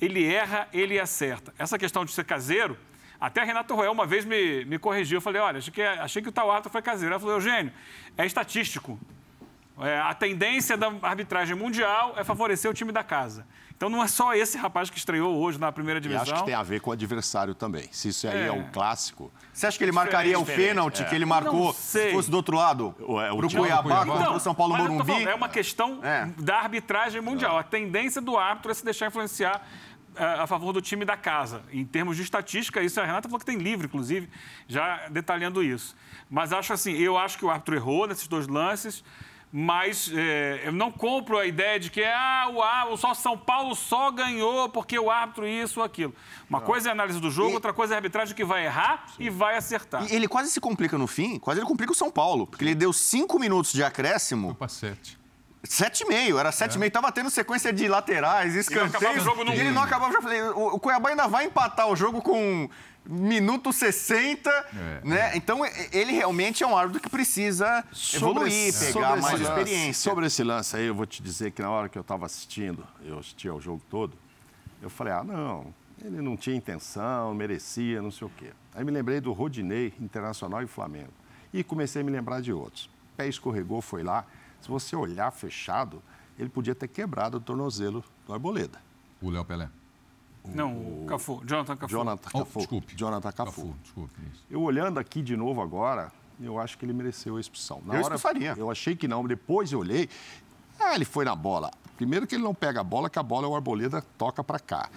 Ele erra, ele acerta. Essa questão de ser caseiro, até Renato Roel uma vez me, me corrigiu. Eu falei, olha, achei que, achei que o tal árbitro foi caseiro. Ela falou, Eugênio, é estatístico. É, a tendência da arbitragem mundial é favorecer o time da casa. Então não é só esse rapaz que estreou hoje na primeira divisão. E acho que tem a ver com o adversário também. Se isso aí é, é um clássico. Você acha que ele marcaria o pênalti é. que ele marcou se fosse do outro lado? O, é, o pro Cuiabá contra então, o São Paulo Morumbi? Falando, é uma questão é. da arbitragem mundial. A tendência do árbitro é se deixar influenciar é, a favor do time da casa. Em termos de estatística, isso a Renata falou que tem livro, inclusive, já detalhando isso. Mas acho assim, eu acho que o árbitro errou nesses dois lances mas é, eu não compro a ideia de que ah, o, o só São Paulo só ganhou porque o árbitro isso ou aquilo. Uma não. coisa é a análise do jogo, e... outra coisa é a arbitragem que vai errar Sim. e vai acertar. E ele quase se complica no fim, quase ele complica o São Paulo, porque ele deu cinco minutos de acréscimo. Para sete. Sete e meio, era sete é. e meio. Tava tendo sequência de laterais, escanteios. E ele não acabava. Já falei, o Cuiabá ainda vai empatar o jogo com minuto 60, é, né? É. Então ele realmente é um árbitro que precisa sobre evoluir, esse, pegar mais lance, experiência. Sobre esse lance aí, eu vou te dizer que na hora que eu estava assistindo, eu assistia o jogo todo, eu falei, ah, não, ele não tinha intenção, merecia, não sei o quê. Aí me lembrei do Rodinei, Internacional e Flamengo. E comecei a me lembrar de outros. O pé escorregou, foi lá. Se você olhar fechado, ele podia ter quebrado o tornozelo do Arboleda. O Léo Pelé. Não, o Cafu, Jonathan Cafu. Jonathan Cafu. Oh, desculpe. Jonathan Cafu. Cafu desculpe, isso. Eu olhando aqui de novo agora, eu acho que ele mereceu a expulsão. Na eu hora, expulsaria. Eu achei que não, depois eu olhei, ah, ele foi na bola. Primeiro que ele não pega a bola, que a bola é o Arboleda toca para cá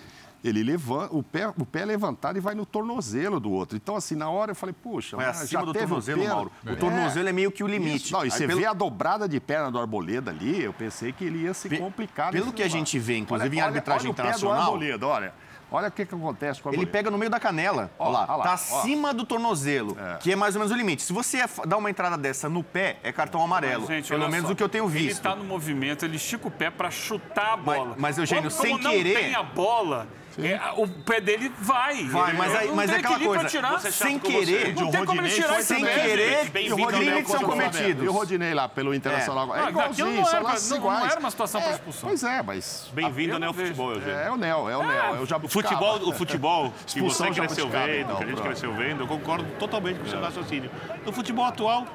ele levanta, o pé, o pé é levantado e vai no tornozelo do outro. Então, assim, na hora eu falei, puxa, mas acima já do tornozelo, o Mauro. O tornozelo é, é meio que o limite. Isso. Não, e você pelo... vê a dobrada de perna do Arboleda ali, eu pensei que ele ia se complicar. Pelo que a gente vê, inclusive olha, em arbitragem olha, olha internacional. O pé do Arboleda, olha. Olha o que, que acontece com a Ele pega no meio da canela. Ó, lá, ó lá, tá acima do tornozelo, é. que é mais ou menos o limite. Se você dar uma entrada dessa no pé, é cartão amarelo. Mas, gente, pelo menos só. o que eu tenho visto. Ele está no movimento, ele estica o pé para chutar a bola. Mas, mas Eugênio, como, sem como querer. Não tem a bola. É, o pé dele vai. Vai, mas, aí, mas é aquela coisa. Sem querer, não tem como ele tirar sem querer, limites são cometidos. E o Rodinei lá pelo Internacional. É, é igualzinho, não, era, não, não era uma situação para expulsão. Pois é, mas... Bem-vindo ao Neo-Futebol, Eugênio. É, o Neo, é o Neo. Eu já o futebol, o futebol que você cresceu vendo, que a gente cresceu vendo, eu concordo totalmente com o seu raciocínio. No futebol atual,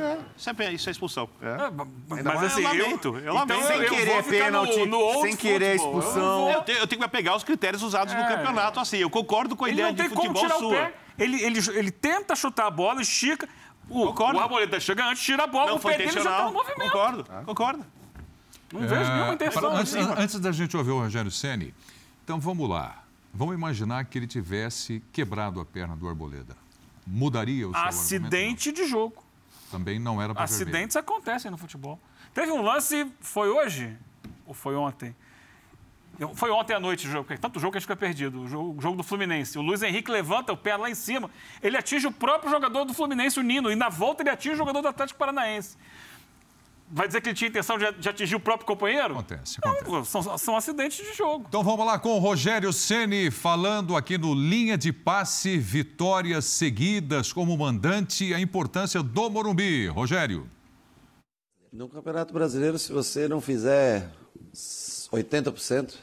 é. Isso, é, isso é expulsão. É. É, mas assim, eu lamento. Eu, eu lamento. Então, sem querer pênalti, no, no sem querer futebol. expulsão. Eu, tenho, eu, tenho, que pegar os critérios usados no é. campeonato. Assim, eu concordo com a ele ideia de futebol sua. Ele, ele, ele tenta chutar a bola, estica. O, concordo. o Arboleda chega antes, tira a bola, não o pé dele já está no movimento. Concordo, concordo. Não vejo nenhuma intenção. Antes, antes da gente ouvir o Rogério Ceni, então vamos lá. Vamos imaginar que ele tivesse quebrado a perna do Arboleda. Mudaria o seu Acidente de jogo. Também não era para Acidentes acontecem no futebol. Teve um lance, foi hoje ou foi ontem? Foi ontem à noite o jogo, porque tanto jogo que a gente fica perdido. O jogo, o jogo, do Fluminense. O Luiz Henrique levanta o pé lá em cima. Ele atinge o próprio jogador do Fluminense, o Nino. E na volta ele atinge o jogador do Atlético Paranaense. Vai dizer que ele tinha intenção de, de atingir o próprio companheiro? Acontece, acontece. Não, são, são, acidentes de jogo. Então vamos lá com o Rogério Ceni falando aqui no Linha de Passe, vitórias seguidas como mandante, a importância do Morumbi. Rogério. No Campeonato Brasileiro, se você não fizer 80%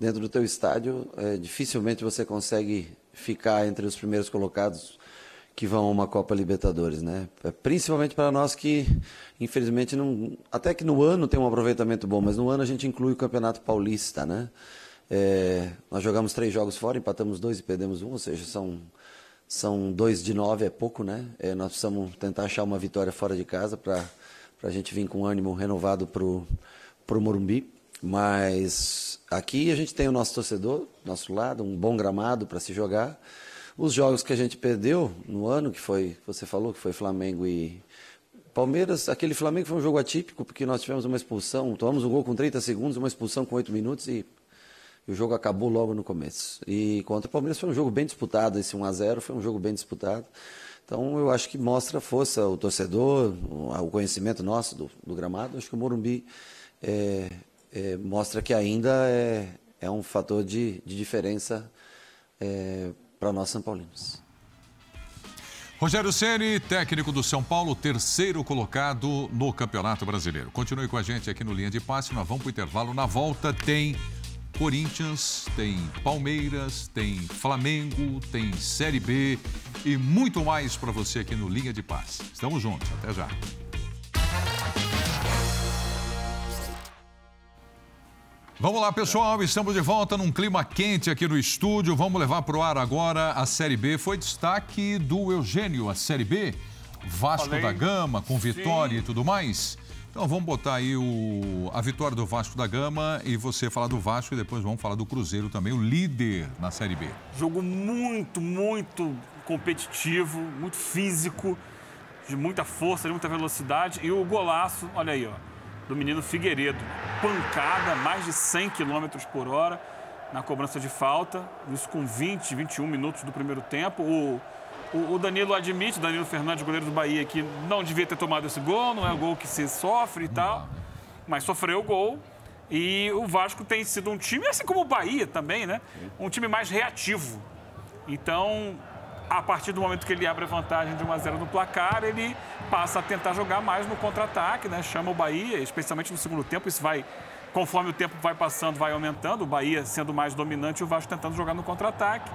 dentro do teu estádio, é, dificilmente você consegue ficar entre os primeiros colocados que vão a uma Copa Libertadores, né? É, principalmente para nós que, infelizmente, não. Até que no ano tem um aproveitamento bom, mas no ano a gente inclui o Campeonato Paulista, né? É, nós jogamos três jogos fora, empatamos dois e perdemos um, ou seja, são, são dois de nove, é pouco, né? É, nós precisamos tentar achar uma vitória fora de casa para a gente vir com ânimo renovado para o Morumbi. Mas aqui a gente tem o nosso torcedor, nosso lado, um bom gramado para se jogar. Os jogos que a gente perdeu no ano, que foi, você falou que foi Flamengo e Palmeiras, aquele Flamengo foi um jogo atípico, porque nós tivemos uma expulsão, tomamos um gol com 30 segundos, uma expulsão com 8 minutos e, e o jogo acabou logo no começo. E contra o Palmeiras foi um jogo bem disputado, esse 1 a 0 foi um jogo bem disputado. Então eu acho que mostra força, o torcedor, o conhecimento nosso do, do gramado. Acho que o Morumbi é, é, mostra que ainda é, é um fator de, de diferença é, para nós São Paulinos. Rogério Ceni, técnico do São Paulo, terceiro colocado no Campeonato Brasileiro. Continue com a gente aqui no Linha de Passe, nós vamos para o intervalo. Na volta tem Corinthians, tem Palmeiras, tem Flamengo, tem Série B e muito mais para você aqui no Linha de Passe. Estamos juntos, até já. Vamos lá, pessoal. Estamos de volta num clima quente aqui no estúdio. Vamos levar para o ar agora a Série B. Foi destaque do Eugênio, a Série B. Vasco Falei. da Gama, com vitória Sim. e tudo mais. Então vamos botar aí o, a vitória do Vasco da Gama e você falar do Vasco e depois vamos falar do Cruzeiro também, o líder na Série B. Jogo muito, muito competitivo, muito físico, de muita força, de muita velocidade. E o golaço, olha aí, ó do menino Figueiredo. Pancada, mais de 100 km por hora na cobrança de falta, isso com 20, 21 minutos do primeiro tempo. O, o, o Danilo admite, Danilo Fernandes, goleiro do Bahia, que não devia ter tomado esse gol, não é o gol que se sofre e tal, mas sofreu o gol. E o Vasco tem sido um time, assim como o Bahia também, né? Um time mais reativo. Então, a partir do momento que ele abre a vantagem de 1 a 0 no placar, ele passa a tentar jogar mais no contra-ataque, né? Chama o Bahia, especialmente no segundo tempo, isso vai conforme o tempo vai passando, vai aumentando, o Bahia sendo mais dominante o Vasco tentando jogar no contra-ataque.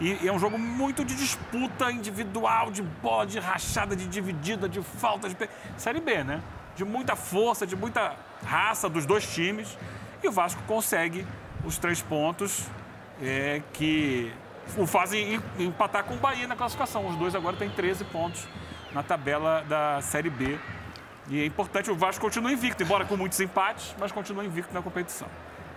E é um jogo muito de disputa individual, de bola, de rachada, de dividida, de falta, de Série B, né? De muita força, de muita raça dos dois times. E o Vasco consegue os três pontos é, que o fazem empatar com o Bahia na classificação. Os dois agora têm 13 pontos na tabela da Série B. E é importante, o Vasco continua invicto, embora com muitos empates, mas continua invicto na competição.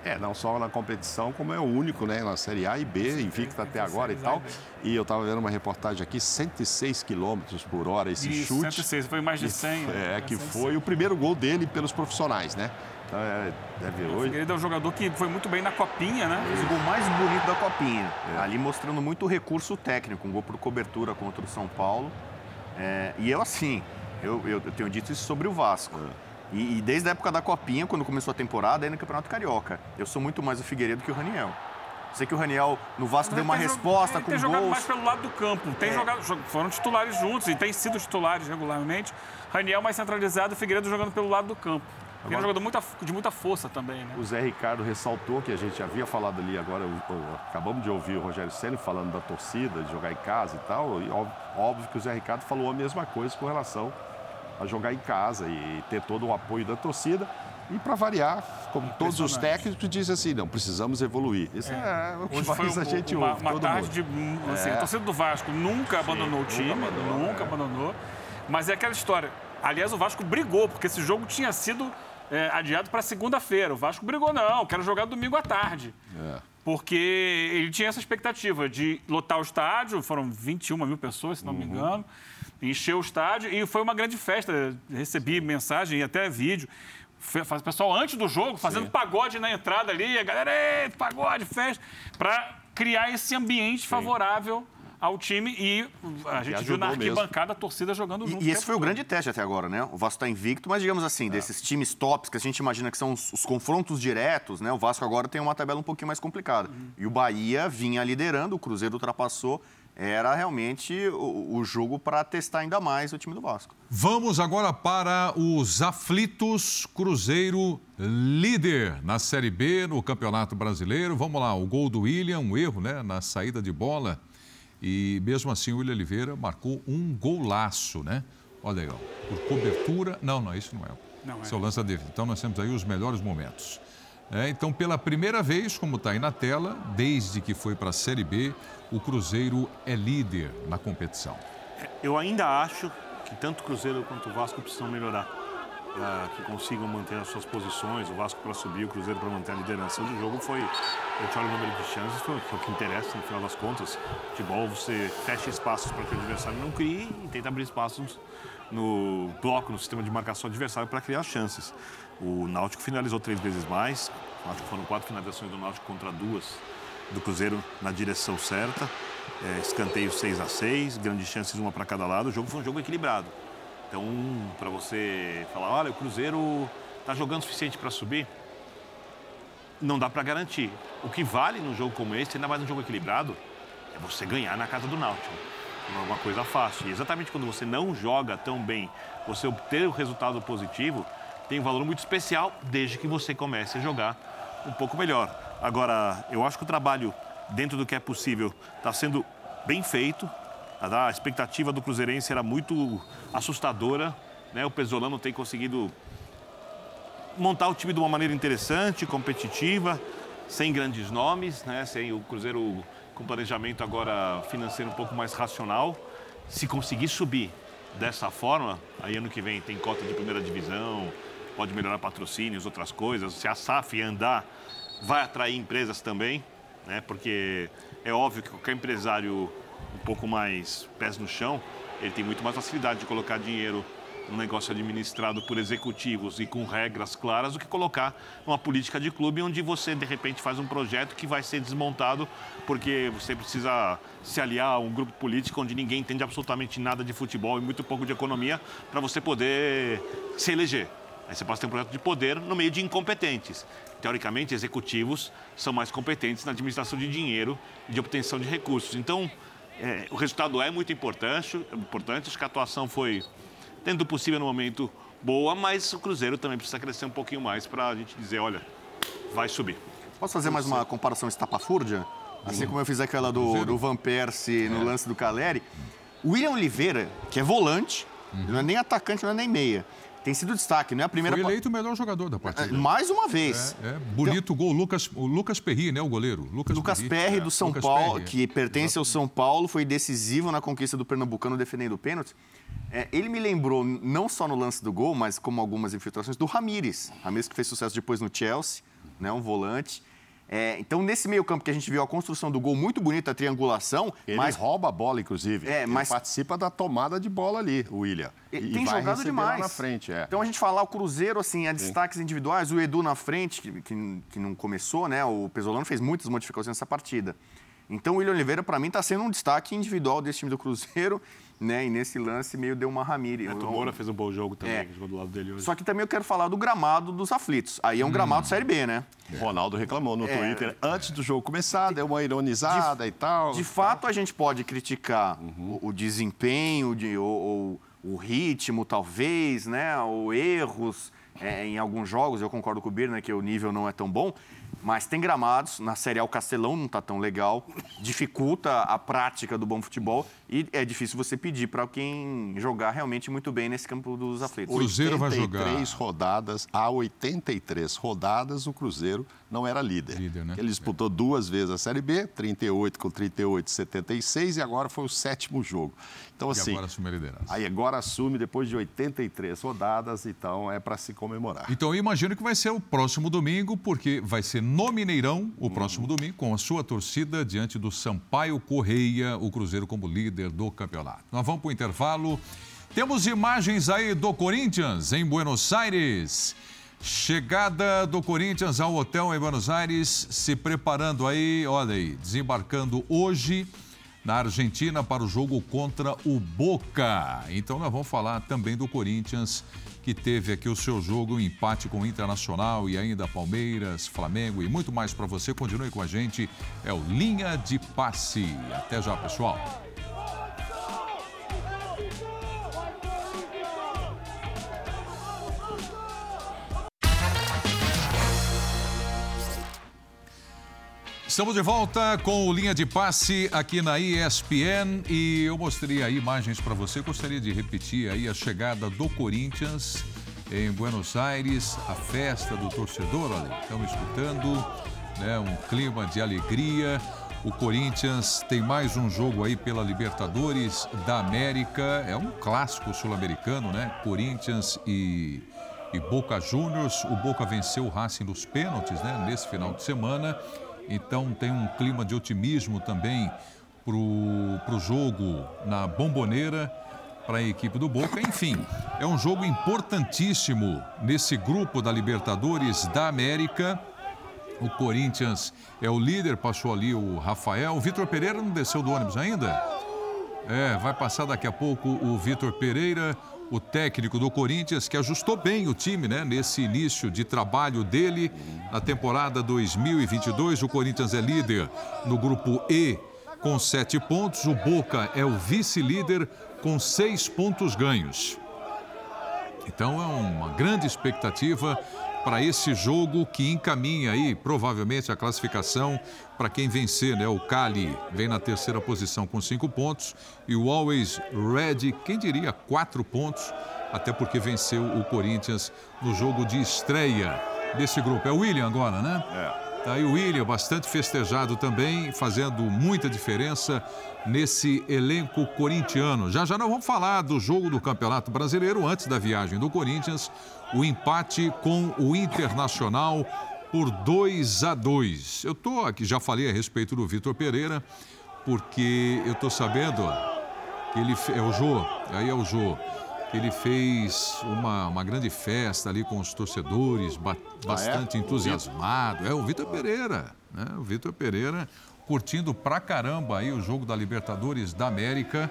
É, não só na competição, como é o único, né? Na Série A e B, invicto até agora e tal. E eu estava vendo uma reportagem aqui, 106 km por hora esse Isso, chute. 106, foi mais de 100. É, é que foi o primeiro gol dele pelos profissionais, né? Então, é, deve hoje. Ele é um jogador que foi muito bem na copinha, né? Fez o gol mais bonito da copinha. É. Ali mostrando muito recurso técnico, um gol por cobertura contra o São Paulo. É, e eu, assim, eu, eu, eu, tenho dito isso sobre o Vasco. É. E, e, desde a época da copinha, quando começou a temporada, aí no Campeonato Carioca. Eu sou muito mais o Figueiredo que o Raniel. Sei que o Raniel no Vasco deu uma resposta com tem gols. jogado mais pelo lado do campo. Tem é. jogado, foram titulares juntos e têm sido titulares regularmente. Raniel mais centralizado, o Figueiredo jogando pelo lado do campo. Agora, é um jogador muita, de muita força também, né? O Zé Ricardo ressaltou que a gente havia falado ali agora, acabamos de ouvir o Rogério Senna falando da torcida, de jogar em casa e tal. E óbvio, que o Zé Ricardo falou a mesma coisa com relação a jogar em casa e ter todo o apoio da torcida. E para variar, como todos os técnicos dizem assim, não, precisamos evoluir. Isso é, é o que Hoje mais a gente uma, ouve. Uma tarde mundo. de. Assim, é. A torcida do Vasco nunca Sim, abandonou o time, nunca abandonou. Nunca é. abandonou. Mas é aquela história. Aliás, o Vasco brigou, porque esse jogo tinha sido é, adiado para segunda-feira. O Vasco brigou, não, quero jogar domingo à tarde. É. Porque ele tinha essa expectativa de lotar o estádio, foram 21 mil pessoas, se não uhum. me engano, encher o estádio e foi uma grande festa. Recebi mensagem e até vídeo. O pessoal antes do jogo fazendo Sim. pagode na entrada ali, a galera, pagode, festa, para criar esse ambiente Sim. favorável ao time e a gente viu na arquibancada mesmo. a torcida jogando junto. E, e esse foi todo. o grande teste até agora, né? O Vasco está invicto, mas digamos assim, é. desses times tops que a gente imagina que são os, os, confrontos diretos, né? O Vasco agora tem uma tabela um pouquinho mais complicada. Uhum. E o Bahia vinha liderando, o Cruzeiro ultrapassou era realmente o, o jogo para testar ainda mais o time do Vasco. Vamos agora para os aflitos Cruzeiro líder na Série B no Campeonato Brasileiro. Vamos lá, o gol do William, um erro né, na saída de bola. E mesmo assim o William Oliveira marcou um golaço, né? Olha aí, ó, por cobertura. Não, não, isso não é. Não é. Seu lança dele. Então nós temos aí os melhores momentos. É, então, pela primeira vez, como está aí na tela, desde que foi para a Série B, o Cruzeiro é líder na competição. Eu ainda acho que tanto o Cruzeiro quanto o Vasco precisam melhorar para que consigam manter as suas posições, o Vasco para subir, o Cruzeiro para manter a liderança. O jogo foi, eu te olho o número de chances, foi, foi o que interessa no final das contas. Futebol, você fecha espaços para que o adversário não crie e tenta abrir espaços no bloco, no sistema de marcação adversário para criar chances. O Náutico finalizou três vezes mais, foram quatro finalizações do Náutico contra duas do Cruzeiro na direção certa. É, escanteio 6 a 6 grandes chances uma para cada lado. O jogo foi um jogo equilibrado. Então, para você falar, olha, o Cruzeiro está jogando o suficiente para subir, não dá para garantir. O que vale num jogo como esse, ainda mais num jogo equilibrado, é você ganhar na casa do Náutico. não é uma coisa fácil. E exatamente quando você não joga tão bem, você obter o resultado positivo tem um valor muito especial, desde que você comece a jogar um pouco melhor. Agora, eu acho que o trabalho, dentro do que é possível, está sendo bem feito. A expectativa do Cruzeirense era muito assustadora. Né? O Pesolano tem conseguido montar o time de uma maneira interessante, competitiva, sem grandes nomes, né? sem o Cruzeiro com planejamento agora financeiro um pouco mais racional. Se conseguir subir dessa forma, aí ano que vem tem cota de primeira divisão, pode melhorar patrocínios, outras coisas. Se a SAF andar, vai atrair empresas também, né? porque é óbvio que qualquer empresário um pouco mais pés no chão, ele tem muito mais facilidade de colocar dinheiro um negócio administrado por executivos e com regras claras do que colocar uma política de clube onde você de repente faz um projeto que vai ser desmontado porque você precisa se aliar a um grupo político onde ninguém entende absolutamente nada de futebol e muito pouco de economia para você poder se eleger. Aí você passa a ter um projeto de poder no meio de incompetentes. Teoricamente, executivos são mais competentes na administração de dinheiro e de obtenção de recursos. Então, é, o resultado é muito importante, importante. Acho que a atuação foi dentro do possível no momento boa, mas o Cruzeiro também precisa crescer um pouquinho mais para a gente dizer, olha, vai subir. Posso fazer mais uma comparação estapafúrdia? Assim como eu fiz aquela do, do Van Persie no lance do Caleri. O William Oliveira, que é volante, não é nem atacante, não é nem meia tem sido destaque, não é a primeira... Foi eleito o melhor jogador da partida. É, mais uma vez. É, é bonito então, gol, Lucas, o Lucas Perry, né, o goleiro. Lucas, Lucas Perry, Perry do São Lucas Paulo, que pertence ao São Paulo, foi decisivo na conquista do Pernambucano defendendo o pênalti. É, ele me lembrou, não só no lance do gol, mas como algumas infiltrações, do Ramires. Ramires que fez sucesso depois no Chelsea, né, um volante. É, então, nesse meio campo que a gente viu a construção do gol muito bonita, a triangulação. Ele mas... rouba a bola, inclusive. É, mas... Ele participa da tomada de bola ali, o William. Ele tem jogado demais. na frente, é. Então, a gente falar o Cruzeiro, assim, a destaques individuais, o Edu na frente, que, que, que não começou, né? O Pesolano fez muitas modificações nessa partida. Então, o William Oliveira, para mim, está sendo um destaque individual desse time do Cruzeiro né? E nesse lance meio deu uma Ramire. O Moura fez um bom jogo também, é. jogou do lado dele hoje. Só que também eu quero falar do gramado dos aflitos. Aí é um hum. gramado Série B, né? O Ronaldo reclamou no é. Twitter antes do jogo começar, deu uma ironizada de, e tal. De fato, a gente pode criticar uhum. o, o, desempenho, de, ou, ou, o ritmo, talvez, né? Ou erros é, em alguns jogos. Eu concordo com o Birner que o nível não é tão bom. Mas tem gramados, na Série A o Castelão não está tão legal, dificulta a prática do bom futebol e é difícil você pedir para quem jogar realmente muito bem nesse campo dos aflitos. O Cruzeiro vai jogar. 83 rodadas, há 83 rodadas, o Cruzeiro não era líder. líder né? Ele disputou é. duas vezes a Série B, 38 com 38, 76 e agora foi o sétimo jogo. Então, assim. E agora assume a liderança. Aí agora assume depois de 83 rodadas, então é para se comemorar. Então eu imagino que vai ser o próximo domingo, porque vai ser no Mineirão, o próximo domingo, com a sua torcida diante do Sampaio Correia, o Cruzeiro como líder do campeonato. Nós vamos para o intervalo. Temos imagens aí do Corinthians em Buenos Aires. Chegada do Corinthians ao hotel em Buenos Aires, se preparando aí, olha aí, desembarcando hoje na Argentina para o jogo contra o Boca. Então nós vamos falar também do Corinthians, que teve aqui o seu jogo, um empate com o Internacional e ainda Palmeiras, Flamengo e muito mais para você. Continue com a gente, é o Linha de Passe. Até já, pessoal. Estamos de volta com o Linha de Passe aqui na ESPN e eu mostrei aí imagens para você. Gostaria de repetir aí a chegada do Corinthians em Buenos Aires, a festa do torcedor, olha, estamos escutando, né, um clima de alegria. O Corinthians tem mais um jogo aí pela Libertadores da América, é um clássico sul-americano, né? Corinthians e, e Boca Juniors. O Boca venceu o Racing nos pênaltis, né, nesse final de semana. Então tem um clima de otimismo também para o jogo na bomboneira para a equipe do Boca. Enfim, é um jogo importantíssimo nesse grupo da Libertadores da América. O Corinthians é o líder, passou ali o Rafael. O Vitor Pereira não desceu do ônibus ainda? É, vai passar daqui a pouco o Vitor Pereira o técnico do Corinthians, que ajustou bem o time né, nesse início de trabalho dele na temporada 2022. O Corinthians é líder no grupo E com sete pontos. O Boca é o vice-líder com seis pontos ganhos. Então é uma grande expectativa para esse jogo que encaminha aí provavelmente a classificação para quem vencer, né? O Cali vem na terceira posição com cinco pontos e o Always Red, quem diria, quatro pontos, até porque venceu o Corinthians no jogo de estreia desse grupo. É o William agora, né? É. Tá aí o William, bastante festejado também, fazendo muita diferença nesse elenco corintiano. Já já nós vamos falar do jogo do Campeonato Brasileiro antes da viagem do Corinthians, o empate com o Internacional por 2 a 2. Eu tô aqui, já falei a respeito do Vitor Pereira, porque eu tô sabendo que ele é o Jô, aí é o Jô ele fez uma, uma grande festa ali com os torcedores, ba bastante ah, é? entusiasmado. É o Vitor Pereira, né? O Vitor Pereira curtindo pra caramba aí o jogo da Libertadores da América.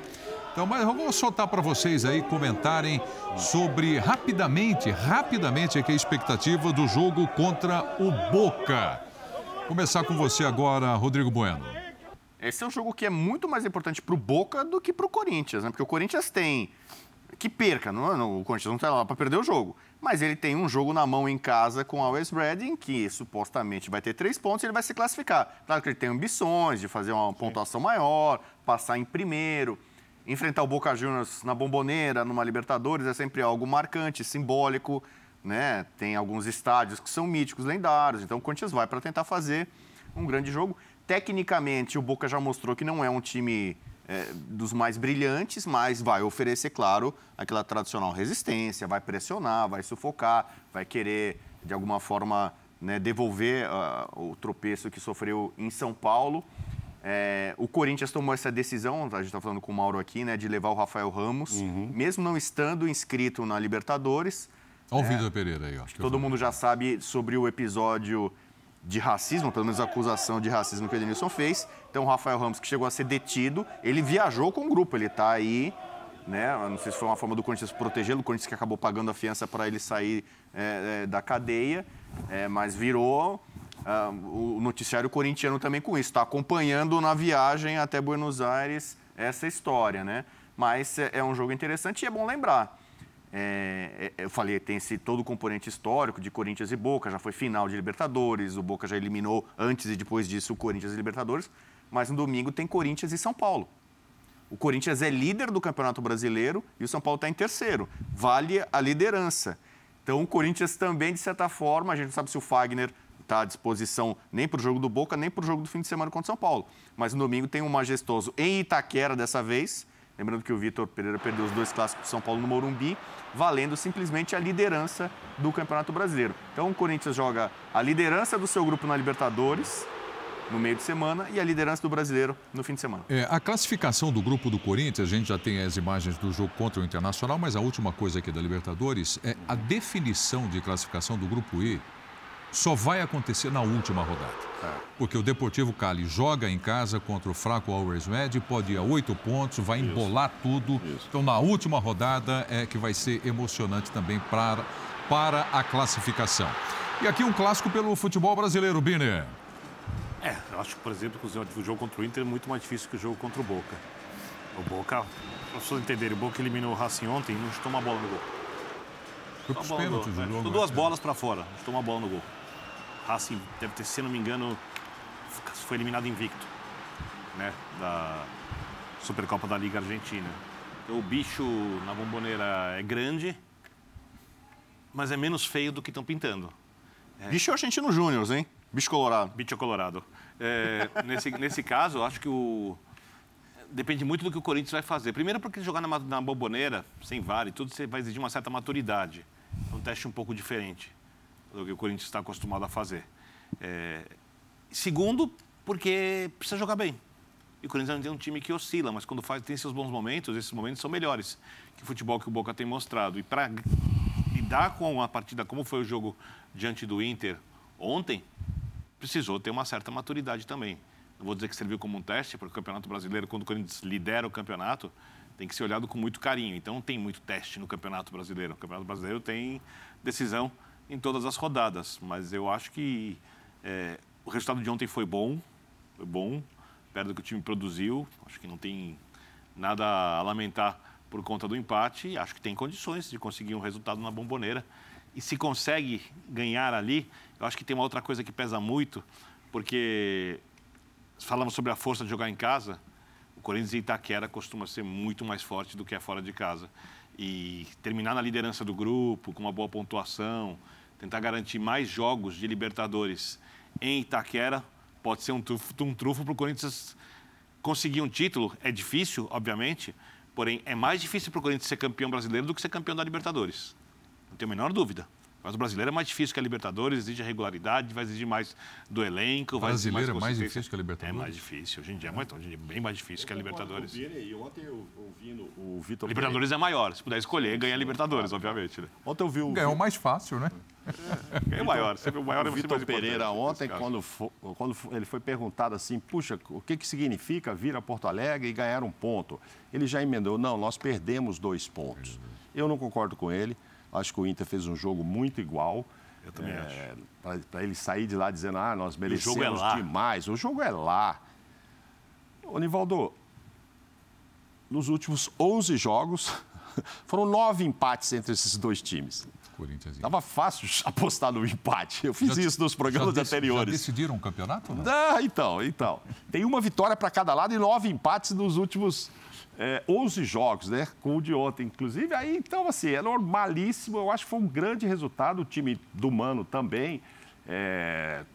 Então, mas eu vou soltar para vocês aí comentarem sobre rapidamente, rapidamente aqui a expectativa do jogo contra o Boca. Começar com você agora, Rodrigo Bueno. Esse é um jogo que é muito mais importante para o Boca do que para o Corinthians, né? Porque o Corinthians tem que perca, não, não, o Corinthians não está lá para perder o jogo. Mas ele tem um jogo na mão em casa com a West Reading, que supostamente vai ter três pontos e ele vai se classificar. Claro que ele tem ambições de fazer uma pontuação maior, passar em primeiro. Enfrentar o Boca Juniors na bomboneira, numa Libertadores, é sempre algo marcante, simbólico. Né? Tem alguns estádios que são míticos, lendários. Então o Corinthians vai para tentar fazer um grande jogo. Tecnicamente, o Boca já mostrou que não é um time é, dos mais brilhantes, mas vai oferecer, claro, aquela tradicional resistência, vai pressionar, vai sufocar, vai querer, de alguma forma, né, devolver uh, o tropeço que sofreu em São Paulo. É, o Corinthians tomou essa decisão, a gente está falando com o Mauro aqui, né, de levar o Rafael Ramos, uhum. mesmo não estando inscrito na Libertadores. Olha o é, Vitor Pereira aí, ó. Todo mundo já sabe sobre o episódio de racismo, pelo menos a acusação de racismo que o Edenilson fez. Então, o Rafael Ramos, que chegou a ser detido, ele viajou com o grupo, ele está aí, né? Não sei se foi uma forma do Corinthians protegê-lo, o Corinthians que acabou pagando a fiança para ele sair é, é, da cadeia, é, mas virou uh, o noticiário corintiano também com isso, está acompanhando na viagem até Buenos Aires essa história, né? Mas é, é um jogo interessante e é bom lembrar. É, é, eu falei, tem esse todo o componente histórico de Corinthians e Boca, já foi final de Libertadores, o Boca já eliminou antes e depois disso o Corinthians e Libertadores, mas no domingo tem Corinthians e São Paulo. O Corinthians é líder do Campeonato Brasileiro e o São Paulo está em terceiro. Vale a liderança. Então o Corinthians também, de certa forma, a gente não sabe se o Fagner está à disposição nem para o jogo do Boca, nem para o jogo do fim de semana contra o São Paulo. Mas no domingo tem um majestoso em Itaquera dessa vez, Lembrando que o Vitor Pereira perdeu os dois clássicos do São Paulo no Morumbi, valendo simplesmente a liderança do Campeonato Brasileiro. Então o Corinthians joga a liderança do seu grupo na Libertadores no meio de semana e a liderança do brasileiro no fim de semana. É, a classificação do grupo do Corinthians, a gente já tem as imagens do jogo contra o Internacional, mas a última coisa aqui da Libertadores é a definição de classificação do grupo E só vai acontecer na última rodada. É. Porque o Deportivo Cali joga em casa contra o fraco Always Red, pode ir a oito pontos, vai Isso. embolar tudo. Isso. Então, na última rodada é que vai ser emocionante também para, para a classificação. E aqui um clássico pelo futebol brasileiro, Biner. É, eu acho, por exemplo, que o jogo contra o Inter é muito mais difícil que o jogo contra o Boca. O Boca, para vocês entenderem, o Boca eliminou o Racing ontem e não chutou uma bola no gol. Foi pênaltis o jogo. duas né? bolas para fora, chutou uma bola no gol. Racing deve ter, se não me engano, foi eliminado invicto, né, da Supercopa da Liga Argentina. Então, o bicho na bomboneira é grande, mas é menos feio do que estão pintando. É. Bicho é argentino júnior, hein? Bicho colorado. Bicho colorado. É, nesse, nesse caso, acho que o... Depende muito do que o Corinthians vai fazer. Primeiro porque jogar na, na bomboneira, sem vale, tudo, você vai exigir uma certa maturidade. É um teste um pouco diferente do que o Corinthians está acostumado a fazer. É... Segundo, porque precisa jogar bem. E o Corinthians não tem um time que oscila, mas quando faz, tem seus bons momentos, esses momentos são melhores que o futebol que o Boca tem mostrado. E para lidar com a partida como foi o jogo diante do Inter ontem, precisou ter uma certa maturidade também. Não vou dizer que serviu como um teste, porque o Campeonato Brasileiro, quando o Corinthians lidera o campeonato, tem que ser olhado com muito carinho. Então, tem muito teste no Campeonato Brasileiro. O Campeonato Brasileiro tem decisão em todas as rodadas. Mas eu acho que é, o resultado de ontem foi bom, foi bom. perto do que o time produziu. Acho que não tem nada a lamentar por conta do empate. Acho que tem condições de conseguir um resultado na bomboneira. E se consegue ganhar ali, eu acho que tem uma outra coisa que pesa muito, porque falamos sobre a força de jogar em casa. O Corinthians e Itaquera costuma ser muito mais forte do que é fora de casa. E terminar na liderança do grupo, com uma boa pontuação, tentar garantir mais jogos de Libertadores em Itaquera, pode ser um trufo, um trufo para o Corinthians conseguir um título. É difícil, obviamente, porém é mais difícil para o Corinthians ser campeão brasileiro do que ser campeão da Libertadores. Não tenho a menor dúvida. Mas o brasileiro é mais difícil que a Libertadores, exige a regularidade, vai exigir mais do elenco. O brasileiro é mais difícil que a É Libertadores? mais difícil. Hoje em dia é, mais, hoje em dia é bem mais difícil que a Libertadores. E ontem eu ouvindo o Vitor Libertadores é maior. Se puder escolher, ganha a Libertadores, obviamente. Né? Ontem eu vi o, Ganhou mais fácil, né? Ganha o maior. Sempre o maior é o Vitor Pereira ontem, quando, quando ele foi perguntado assim, puxa, o que, que significa vir a Porto Alegre e ganhar um ponto? Ele já emendou, não, nós perdemos dois pontos. Eu não concordo com ele. Acho que o Inter fez um jogo muito igual. Eu também acho. Para ele sair de lá dizendo, ah, nós jogo é merecemos lá. demais. O jogo é lá. Ô, Nivaldo, nos últimos 11 jogos, foram nove empates entre esses dois times. Corinthians. Tava fácil apostar no empate. Eu fiz Já- isso nos programas já dec- Já anteriores. decidiram o campeonato? ou Não? Ah, então, então. Tem uma vitória para cada lado e nove empates nos últimos é, 11 jogos, né? Com o de ontem, inclusive. Aí, então, assim, é normalíssimo. Eu acho que foi um grande resultado. O time do Mano também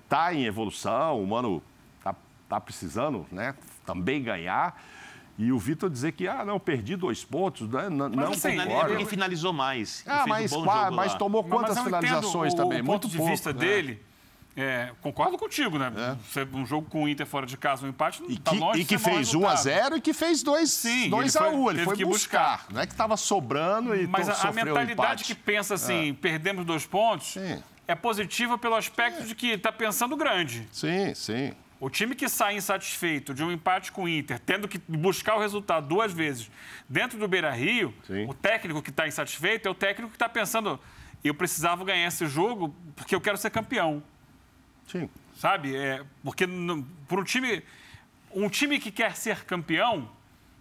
está em evolução. O Mano tá, tá precisando, né? Também ganhar. E o Vitor dizer que, ah, não, perdi dois pontos, né? Não, não assim, Ele concordo. ele finalizou mais. Ah, fez um mas, bom qua- jogo mas tomou Não, quantas mas finalizações o, também? O Muito ponto de pouco, vista né? dele. é, concordo contigo, né? Você- Um jogo com o Inter fora de casa, um empate, E tá que, longe e que fez 1 a resultado. 0 e que fez 2 Sim, 2 ele a foi- 1 Ele teve foi que buscar. buscar. Não é que estava sobrando e Mas a, a mentalidade empate. que pensa assim, perdemos dois pontos, Sim. é positiva pelo aspecto de que está pensando grande. Sim, sim. O time que sai insatisfeito de um empate com o Inter, tendo que buscar o resultado duas vezes dentro do Beira Rio, Sim. o técnico que está insatisfeito é o técnico que está pensando: eu precisava ganhar esse jogo porque eu quero ser campeão. Sim. Sabe? É, porque para um time, um time que quer ser campeão,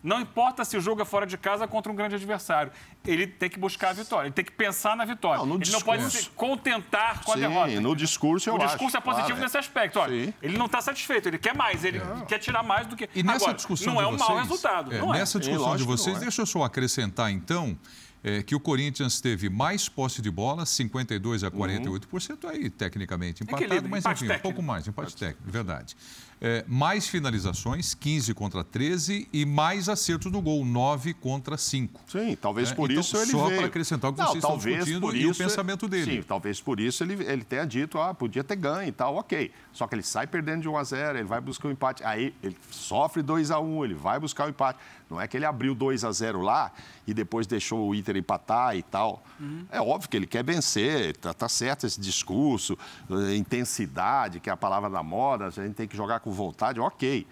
não importa se o jogo é fora de casa contra um grande adversário. Ele tem que buscar a vitória, ele tem que pensar na vitória. Não, no ele não pode discurso. se contentar com a Sim, derrota. no discurso eu O acho, discurso é positivo claro, é. nesse aspecto. Olha, Sim. ele não está satisfeito, ele quer mais, ele quer tirar mais do que. E nessa Agora, discussão não é um vocês, mau resultado. é, não é. nessa discussão de vocês, é. deixa eu só acrescentar, então, é, que o Corinthians teve mais posse de bola, 52 a 48%, aí tecnicamente empatado, Equilíbrio, mas enfim, um técnico. pouco mais, empate técnico, verdade. É, mais finalizações, 15 contra 13, e mais acertos no gol, 9 contra 5. Sim, talvez É, por então, isso ele só veio. para acrescentar o que Não, vocês estão talvez discutindo por e o isso- pensamento dele. Sim, talvez por isso ele, ele tenha dito, ah, podia ter ganho e tal, ok. Só que ele sai perdendo de 1 a 0 ele vai buscar o empate. Aí ele sofre 2 a 1 ele vai buscar o empate. Não é que ele abriu 2 a 0 lá e depois deixou o Inter empatar e tal. É óbvio que ele quer vencer, tá, tá certo esse discurso, eh, intensidade, que é a palavra da moda, a gente tem que jogar com vontade, ok.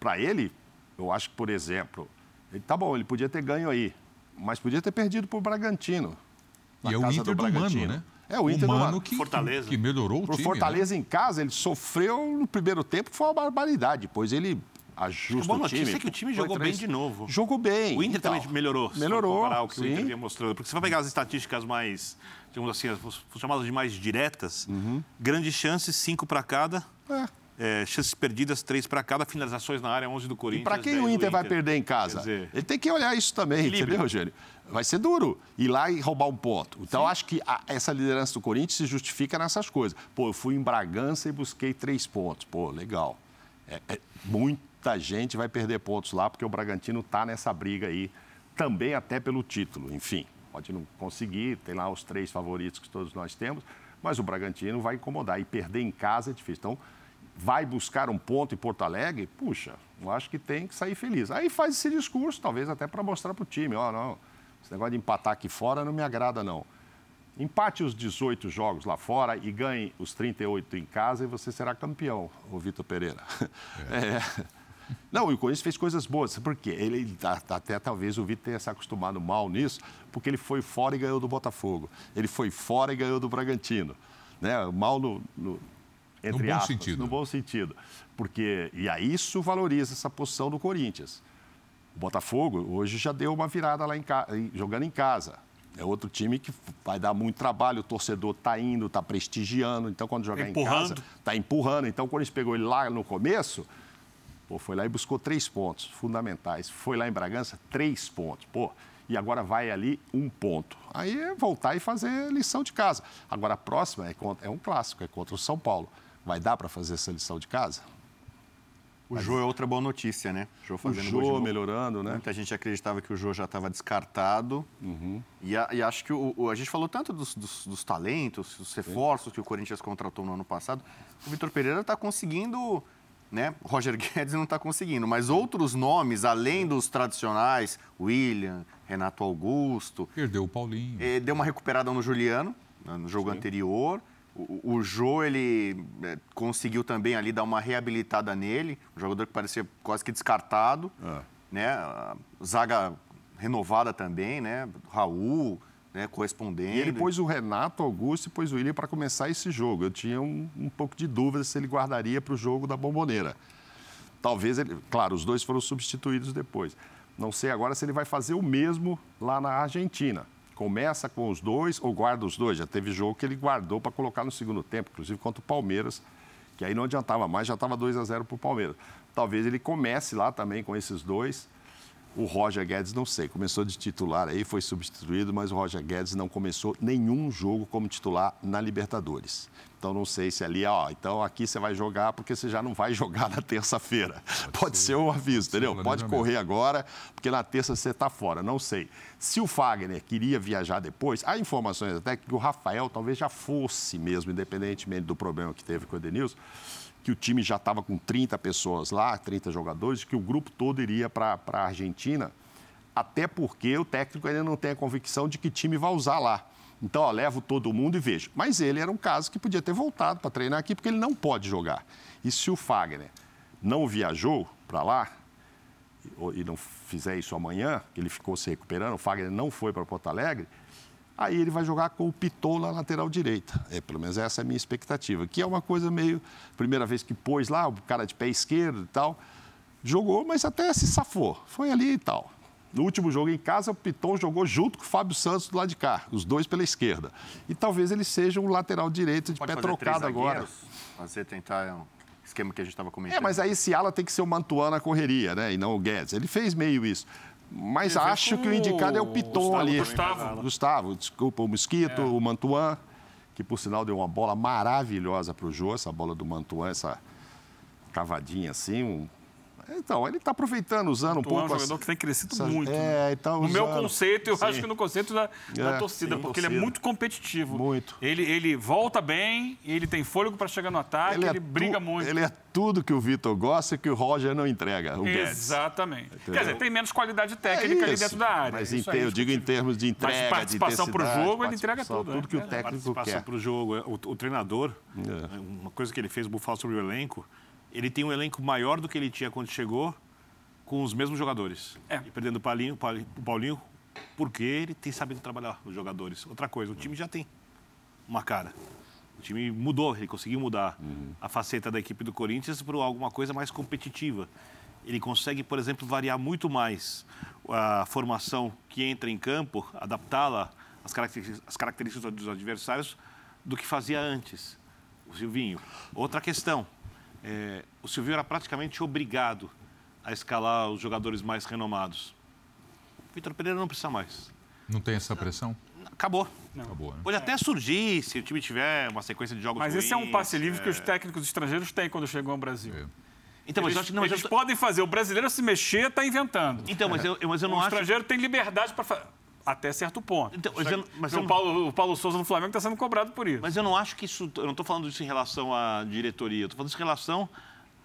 Para ele, eu acho que, por exemplo, ele, tá bom, ele podia ter ganho aí, mas podia ter perdido para o Bragantino. E é o casa Inter do, Mano, Bragantino. né? É o Inter do Mano Mano. que, Fortaleza. que melhorou o Pro time. Fortaleza em casa, ele sofreu no primeiro tempo, foi uma barbaridade. Depois ele ajusta boa o time. notícia é que o time jogou três- bem de novo. Jogou bem. O Inter então. também melhorou. Melhorou, comparar o que o sim. Inter vinha mostrando. Porque se você vai pegar as estatísticas mais, digamos assim, as as chamadas de mais diretas, grandes chances, cinco para cada. Uhum. É. É, chances perdidas, três para cada. Finalizações na área, 11 do E Corinthians. para quem 10 o do Inter vai perder em casa? Dizer, Ele tem que olhar isso também, entendeu, Eugênio? Vai ser duro ir lá e roubar um ponto. Então, acho que a- essa liderança do Corinthians se justifica nessas coisas. Pô, eu fui em Bragança e busquei três pontos. Pô, legal. É- é- muita gente vai perder pontos lá, porque o Bragantino está nessa briga aí, também até pelo título. Enfim, pode não conseguir, tem lá os três favoritos que todos nós temos, mas o Bragantino vai incomodar. E perder em casa é difícil. Então, vai buscar um ponto em Porto Alegre, puxa, eu acho que tem que sair feliz. Aí faz esse discurso, talvez até para mostrar para o time, ó, não, esse negócio de empatar aqui fora não me agrada, não. Empate os 18 jogos lá fora e ganhe os 38 em casa e você será campeão, o Vitor Pereira. É. Não, e o Corinthians fez coisas boas. Por quê? Ele, até talvez o Vitor tenha se acostumado mal nisso, porque ele foi fora e ganhou do Botafogo. Ele foi fora e ganhou do Bragantino. Né? Mal no, no- Entre no bom aspas, sentido. No bom sentido. Porque, e aí isso valoriza essa posição do Corinthians. O Botafogo hoje já deu uma virada lá em ca... jogando em casa. É outro time que vai dar muito trabalho, o torcedor está indo, está prestigiando. Então, quando jogar empurrando. em casa, está empurrando. Então, quando a gente pegou ele lá no começo, pô, foi lá e buscou três pontos fundamentais. Foi lá em Bragança, três pontos. Pô, e agora vai ali um ponto. Aí é voltar e fazer lição de casa. Agora, a próxima é, contra, é um clássico, é contra o São Paulo. Vai dar para fazer essa lição de casa? O Jô é outra boa notícia, né? Jô fazendo o Jô gol melhorando, né? Muita gente acreditava que o Jô já estava descartado. Uhum. E, a, e, acho que o, o, a gente falou tanto dos, dos, dos talentos, dos reforços Sim. que o Corinthians contratou no ano passado. O Vitor Pereira está conseguindo, né? O Roger Guedes não está conseguindo, mas outros nomes, além dos tradicionais, William, Renato Augusto. Perdeu o Paulinho. Eh, deu uma recuperada no Juliano, no jogo Sim. anterior. O, o Jô, ele é, conseguiu também ali dar uma reabilitada nele, um jogador que parecia quase que descartado, é. né? Zaga renovada também, né? Raul, né? correspondendo. E ele pôs o Renato Augusto e pôs o William para começar esse jogo. Eu tinha um, um pouco de dúvida se ele guardaria para o jogo da Bomboneira. Talvez ele... Claro, os dois foram substituídos depois. Não sei agora se ele vai fazer o mesmo lá na Argentina começa com os dois ou guarda os dois. Já teve jogo que ele guardou para colocar no segundo tempo, inclusive contra o Palmeiras, que aí não adiantava mais, já estava 2 a 0 para o Palmeiras. Talvez ele comece lá também com esses dois o Roger Guedes, não sei, começou de titular aí, foi substituído, mas o Roger Guedes não começou nenhum jogo como titular na Libertadores. Então não sei se ali, ó, então aqui você vai jogar porque você já não vai jogar na terça-feira. Pode, Pode ser. ser um aviso, entendeu? Pode correr agora, porque na terça você está fora, não sei. Se o Fagner queria viajar depois, há informações até que o Rafael talvez já fosse mesmo, independentemente do problema que teve com o Edenilson, que o time já estava com 30 pessoas lá, 30 jogadores, que o grupo todo iria para a Argentina, até porque o técnico ainda não tem a convicção de que time vai usar lá. Então, ó, levo todo mundo e vejo. Mas ele era um caso que podia ter voltado para treinar aqui, porque ele não pode jogar. E se o Fagner não viajou para lá, e não fizer isso amanhã, ele ficou se recuperando, o Fagner não foi para Porto Alegre, aí ele vai jogar com o Pitou na lateral direita. É, pelo menos essa é a minha expectativa. Que é uma coisa meio. Primeira vez que pôs lá, o cara de pé esquerdo e tal. Jogou, mas até se safou. Foi ali e tal. No último jogo em casa, o Piton jogou junto com o Fábio Santos do lado de cá, os dois pela esquerda. E talvez ele seja um lateral direito de Pode pé trocado agora. Fazer tentar um esquema que a gente estava comentando. É, mas aí esse ala tem que ser o Mantuan na correria, né? E não o Guedes. Ele fez meio isso. Mas acho que o indicado é o Piton Gustavo, ali. Gustavo. Gustavo, desculpa, o Mosquito, é. o Mantuan, que por sinal deu uma bola maravilhosa para o Jô, essa bola do Mantuan, essa cavadinha assim, um então, ele está aproveitando, usando um pouco... É um jogador que tem crescido essa... muito. É, né? tá No meu conceito, eu sim. acho que no conceito da, da é, torcida, porque torcida. ele é muito competitivo. Muito. Ele, ele volta bem, ele tem fôlego para chegar no ataque, ele, é ele briga tu... muito. Ele é tudo que o Vitor gosta e que o Roger não entrega, o Exatamente. Entendeu? Quer dizer, tem menos qualidade técnica é ali dentro da área. Mas em, eu digo em termos de entrega, Mas participação para o jogo, ele entrega tudo. Tudo que o técnico participação quer. para o jogo. O, o treinador, uma coisa que ele fez, o falar sobre o elenco, ele tem um elenco maior do que ele tinha quando chegou, com os mesmos jogadores. É. E perdendo o Paulinho, o Paulinho, porque ele tem sabido trabalhar os jogadores. Outra coisa, o time já tem uma cara. O time mudou, ele conseguiu mudar uhum. a faceta da equipe do Corinthians para alguma coisa mais competitiva. Ele consegue, por exemplo, variar muito mais a formação que entra em campo, adaptá-la às características, às características dos adversários do que fazia antes. O Silvinho. Outra questão, é, o Silvinho era praticamente obrigado a escalar os jogadores mais renomados. O Vitor Pereira não precisa mais. Não tem essa pressão? Acabou. Não. Acabou né? Pode até surgir se o time tiver uma sequência de jogos Mas ruins, esse é um passe livre é... que os técnicos estrangeiros têm quando chegam ao Brasil. É. Então, eles, mas eu, não, eles eu... podem fazer. O brasileiro se mexer está inventando. Então, mas eu, mas eu não o acho... O estrangeiro tem liberdade para fazer. Até certo ponto. Então, mas eu, mas o, eu... Paulo, o Paulo Souza no Flamengo está sendo cobrado por isso. Mas eu não acho que isso. Eu não estou falando isso em relação à diretoria. Eu estou falando isso em relação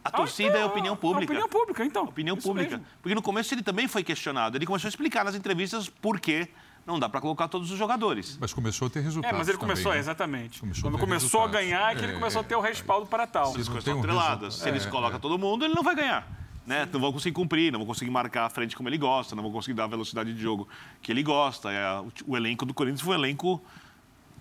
a torcida ah, então, é a opinião pública. A opinião pública, então. A opinião pública. Mesmo. Porque no começo ele também foi questionado. Ele começou a explicar nas entrevistas por que não dá para colocar todos os jogadores. Mas começou a ter resultados. É, mas ele começou, também, né? exatamente. Começou Quando começou resultados. a ganhar, é que ele começou é, a ter o respaldo para tal. Se coisas são atreladas. Se eles é, colocam é. todo mundo, ele não vai ganhar. Né? Não vão conseguir cumprir, não vão conseguir marcar a frente como ele gosta, não vão conseguir dar a velocidade de jogo que ele gosta. É, o, elenco do Corinthians foi um elenco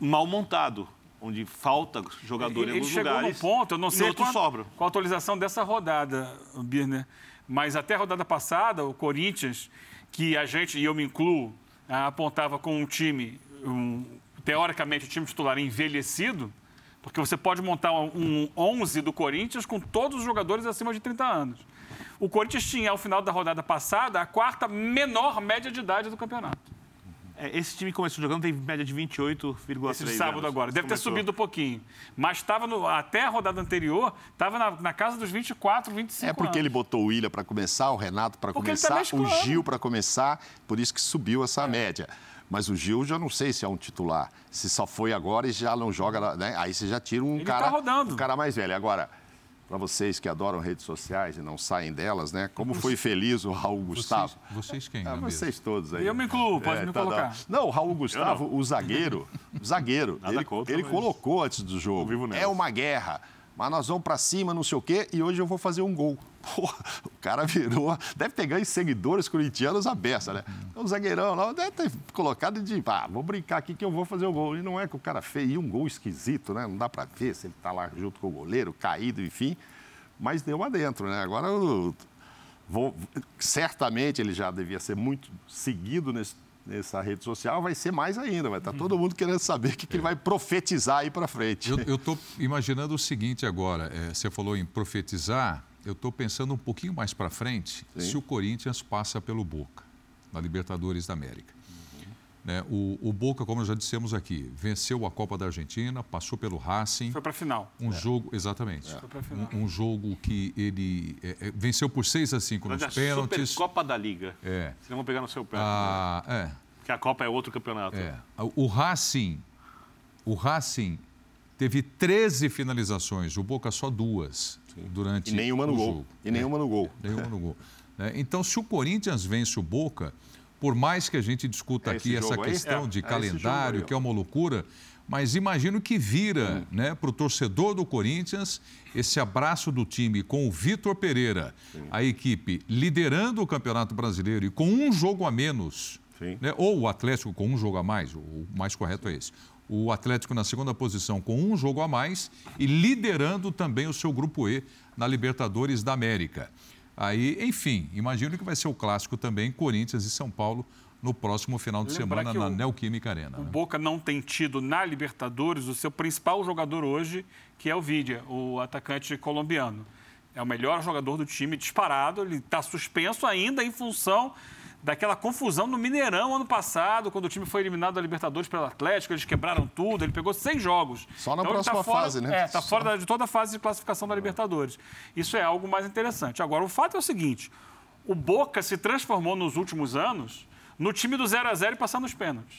mal montado onde falta jogador ele em alguns chegou lugares. num ponto, eu não sei qual, sobram. qual a atualização dessa rodada, Birner, mas até a rodada passada, o Corinthians, que a gente, e eu me incluo, ah, apontava com um time, um, teoricamente, o time titular envelhecido, porque você pode montar um 11 do Corinthians com todos os jogadores acima de 30 anos. O Corinthians tinha, ao final da rodada passada, a quarta menor média de idade do campeonato. É, esse time que começou jogando tem média de 28,3 Esse de sábado anos. agora. Deve ter Começou. subido um pouquinho. Mas estava até a rodada anterior, estava na, na casa dos 24, 25 É porque anos. ele botou o William para começar, o Renato para tá começar, o mesclando. Gil para começar, por isso que subiu essa É. média. Mas o Gil já não sei se é um titular. Se só foi agora e já não joga, né? Aí você já tira um Ele cara, tá rodando. um cara mais velho. Agora, para vocês que adoram redes sociais e não saem delas, né? Como foi feliz o Raul Gustavo. Vocês, vocês quem? Ah, vocês todos aí. Eu me incluo, pode me tá, colocar. Não. o Raul Gustavo, o zagueiro, o zagueiro, Nada ele, contra, ele mas- colocou antes do jogo. É uma guerra, mas nós vamos pra cima, não sei o quê, e hoje eu vou fazer um gol. Porra, o cara virou, deve ter ganho seguidores corintianos a beça, né? O zagueirão lá deve ter colocado de, ah, vou brincar aqui que eu vou fazer o gol. E não é que o cara fez, e um gol esquisito, né? Não dá pra ver se ele tá lá junto com o goleiro, caído, enfim. Mas deu adentro, né? Agora vou, certamente ele já devia ser muito seguido nesse- nessa rede social, vai ser mais ainda, vai estar todo mundo querendo saber o que, que ele vai profetizar aí para frente. Eu estou imaginando o seguinte agora. é, você falou em profetizar. Eu estou pensando um pouquinho mais para frente se o Corinthians passa pelo Boca, na Libertadores da América. Né, o, o Boca, como já dissemos aqui, venceu a Copa da Argentina, passou pelo Racing. Foi para a final. Um jogo, exatamente. pra final. Um, um jogo que ele é, é, venceu por 6 a 5 nos Mas a pênaltis. Supercopa da Liga. É. Vocês vão pegar no seu pé. Ah, é. Porque a Copa é outro campeonato. É. O Racing, o Racing teve 13 finalizações, o Boca só duas durante E nenhuma no o gol. jogo. E nenhuma no gol. Nenhuma no gol. né? Então, se o Corinthians vence o Boca, por mais que a gente discuta É aqui essa questão É, de é calendário, que é uma loucura, mas imagino que vira né, para o torcedor do Corinthians esse abraço do time com o Vitor Pereira, a equipe liderando o Campeonato Brasileiro e com um jogo a menos, Sim. né, ou o Atlético com um jogo a mais, o mais correto é esse. O Atlético na segunda posição com um jogo a mais e liderando também o seu grupo E na Libertadores da América. Aí, enfim, imagino que vai ser o clássico também, Corinthians e São Paulo, no próximo final de Lembrar semana na o- Neoquímica Arena. O né? Boca não tem tido na Libertadores o seu principal jogador hoje, que é o Vidia, o atacante colombiano. É o melhor jogador do time, disparado. Ele está suspenso ainda em função daquela confusão no Mineirão ano passado, quando o time foi eliminado da Libertadores pelo Atlético. Eles quebraram tudo, ele pegou seis jogos. Só na ele tá próxima fora- fase, né? É, está Só. fora de toda a fase de classificação da Libertadores. Isso é algo mais interessante. Agora, o fato é o seguinte: o Boca se transformou nos últimos anos no time do 0 a 0 e passar nos pênaltis.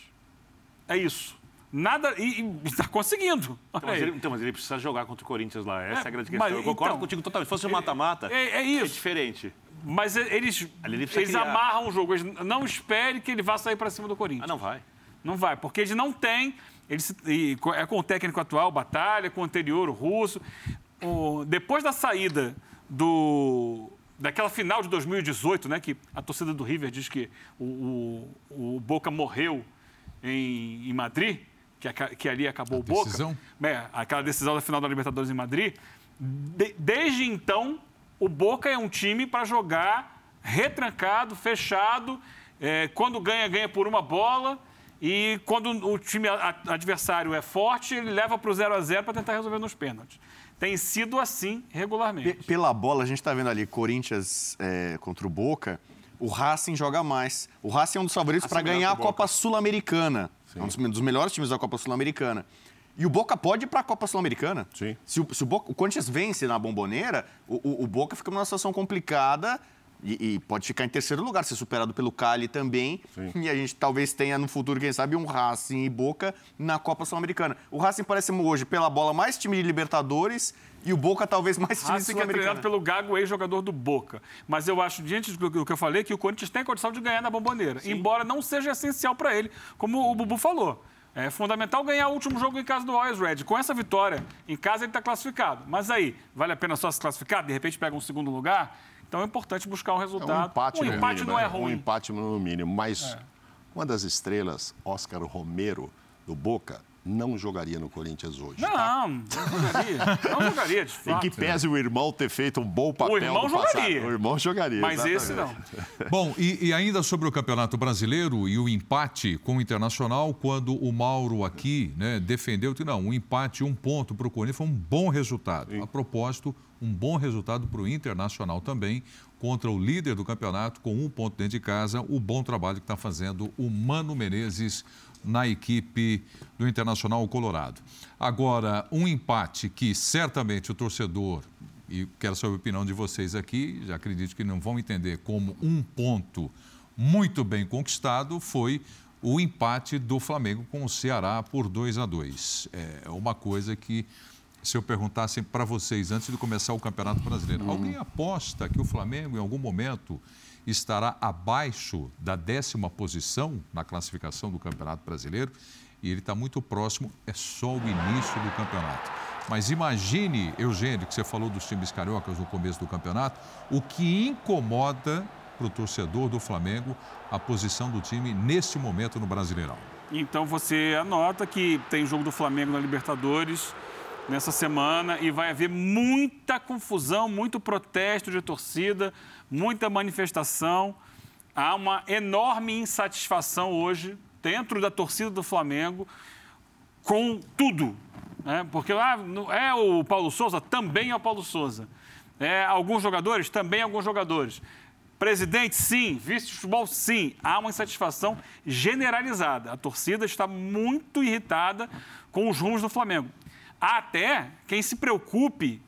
É isso. Nada. E está conseguindo. Então, mas, ele, então, mas ele precisa jogar contra o Corinthians lá. Essa é, É, a grande mas, questão. Eu concordo então, contigo totalmente. Se fosse um mata-mata, É, é isso. diferente. Mas e- eles, ele eles criar. amarram o jogo. Eles não espere que ele vá sair para cima do Corinthians. Ah, não vai. Não vai, porque eles não têm. Eles, e é com o técnico atual, Batalha, com o anterior, o Russo. O- depois da saída do, daquela final de 2018, né, que a torcida do River diz que o, o- o Boca morreu em, em Madrid, que, que ali acabou A o Boca. decisão? É, aquela decisão da final da Libertadores em Madrid. De- desde então, o Boca é um time para jogar retrancado, fechado. é, quando ganha, ganha por uma bola. E quando o time adversário é forte, ele leva para o 0 a 0 para tentar resolver nos pênaltis. Tem sido assim regularmente. Pe- Pela bola, a gente está vendo ali Corinthians é, contra o Boca. O Racing joga mais. O Racing é um dos favoritos para ganhar a Boca. Copa Sul-Americana. É um dos, melhores times da Copa Sul-Americana. E o Boca pode ir para a Copa Sul-Americana. Sim. Se, o, se o, Boca, o Corinthians vence na bomboneira, o, o- o Boca fica numa situação complicada e, e pode ficar em terceiro lugar, ser superado pelo Cali também. E a gente talvez tenha no futuro, quem sabe, um Racing e Boca na Copa Sul-Americana. O Racing parece hoje, pela bola, mais time de Libertadores e o Boca talvez mais time que é treinado pelo Gago, ex-jogador do Boca. Mas eu acho, diante do que eu falei, que o Corinthians tem condição de ganhar na bomboneira. Embora não seja essencial para ele, como o Bubu falou. É fundamental ganhar o último jogo em casa do Always Red. Com essa vitória em casa, ele está classificado. Mas aí, vale a pena só se classificar? De repente pega um segundo lugar? Então é importante buscar um É resultado. um empate, um no empate mínimo, não é né? ruim. Um empate no mínimo. Mas uma das estrelas, Oscar Romero, do Boca, não jogaria no Corinthians hoje. Não, tá? não jogaria. Não jogaria, de fato. Em que pese o irmão ter feito um bom papel O irmão no passado. jogaria. O irmão jogaria. Mas exatamente. esse não. Bom, e, e ainda sobre o Campeonato Brasileiro e o empate com o Internacional, quando o Mauro aqui né, defendeu que não, um empate, um ponto para o Corinthians foi um bom resultado. A propósito, um bom resultado para o Internacional também, contra o líder do campeonato, com um ponto dentro de casa, o bom trabalho que está fazendo o Mano Menezes na equipe do Internacional Colorado. Agora, um empate que certamente o torcedor, e quero saber a opinião de vocês aqui, já acredito que não vão entender como um ponto muito bem conquistado, foi o empate do Flamengo com o Ceará por 2 a 2 É uma coisa que, se eu perguntasse para vocês antes de começar o Campeonato Brasileiro, alguém aposta que o Flamengo, em algum momento, estará abaixo da décima posição na classificação do Campeonato Brasileiro? E ele está muito próximo, é só o início do campeonato. Mas imagine, Eugênio, que você falou dos times cariocas no começo do campeonato, o que incomoda para o torcedor do Flamengo a posição do time neste momento no Brasileirão. Então você anota que tem jogo do Flamengo na Libertadores nessa semana e vai haver muita confusão, muito protesto de torcida, muita manifestação. Há uma enorme insatisfação hoje dentro da torcida do Flamengo com tudo. Né? Porque lá é o Paulo Souza, também é o Paulo Souza. É, alguns jogadores, também alguns jogadores. Presidente, sim. Vice de futebol, sim. Há uma insatisfação generalizada. A torcida está muito irritada com os rumos do Flamengo. Há até quem se preocupe,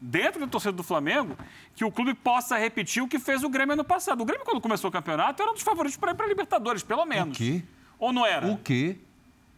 dentro da torcida do Flamengo, que o clube possa repetir o que fez o Grêmio ano passado. O Grêmio, quando começou o campeonato, era um dos favoritos para ir para a Libertadores, pelo menos. O quê? Ou não era? O quê?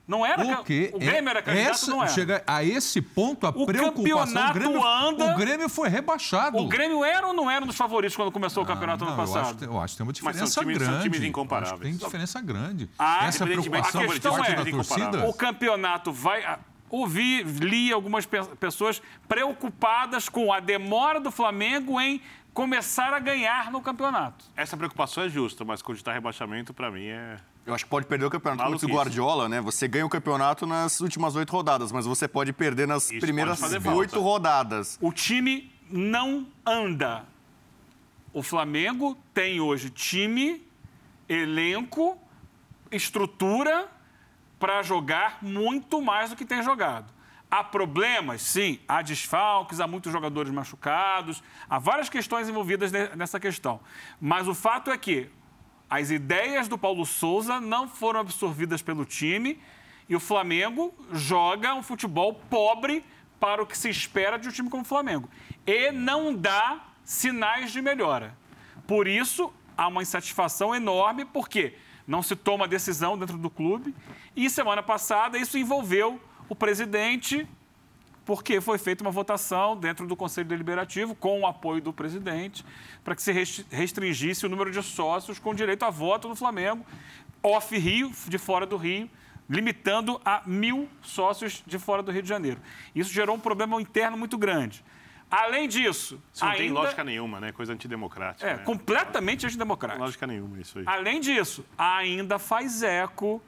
Não era? O quê? O Grêmio era candidato, Essa, não era? Chega a esse ponto, a O preocupação... campeonato o Grêmio, anda- O Grêmio foi rebaixado. O Grêmio era ou não era um dos favoritos quando começou o campeonato Não, ano eu acho, passado? eu acho que tem uma Mas são diferença times- são grande. times incomparáveis. que Tem diferença grande. Ah, Essa preocupação a questão é- da torcida... O campeonato vai. Ouvi, li algumas pe- pessoas preocupadas com a demora do Flamengo em começar a ganhar no campeonato. Essa preocupação é justa, mas cogitar rebaixamento, para mim, é... Eu acho que pode perder o campeonato. Como disse o Maluquice. Guardiola, né? Você ganha o campeonato nas últimas oito rodadas, mas você pode perder nas Isso primeiras oito rodadas. O time não anda. O Flamengo tem hoje time, elenco, estrutura para jogar muito mais do que tem jogado. Há problemas? Sim. Há desfalques, há muitos jogadores machucados, há várias questões envolvidas ne- nessa questão. Mas o fato é que as ideias do Paulo Souza não foram absorvidas pelo time e o Flamengo joga um futebol pobre para o que se espera de um time como o Flamengo. E não dá sinais de melhora. Por isso, há uma insatisfação enorme, porque não se toma decisão dentro do clube. E semana passada isso envolveu o presidente, porque foi feita uma votação dentro do Conselho Deliberativo, com o apoio do presidente, para que se rest- restringisse o número de sócios com direito a voto no Flamengo, off-Rio, de fora do Rio, limitando a mil sócios de fora do Rio de Janeiro. Isso gerou um problema interno muito grande. Além disso, Isso não ainda... tem lógica nenhuma, né? Coisa antidemocrática. É, né? completamente Não antidemocrático. tem lógica nenhuma isso aí. Além disso, ainda faz eco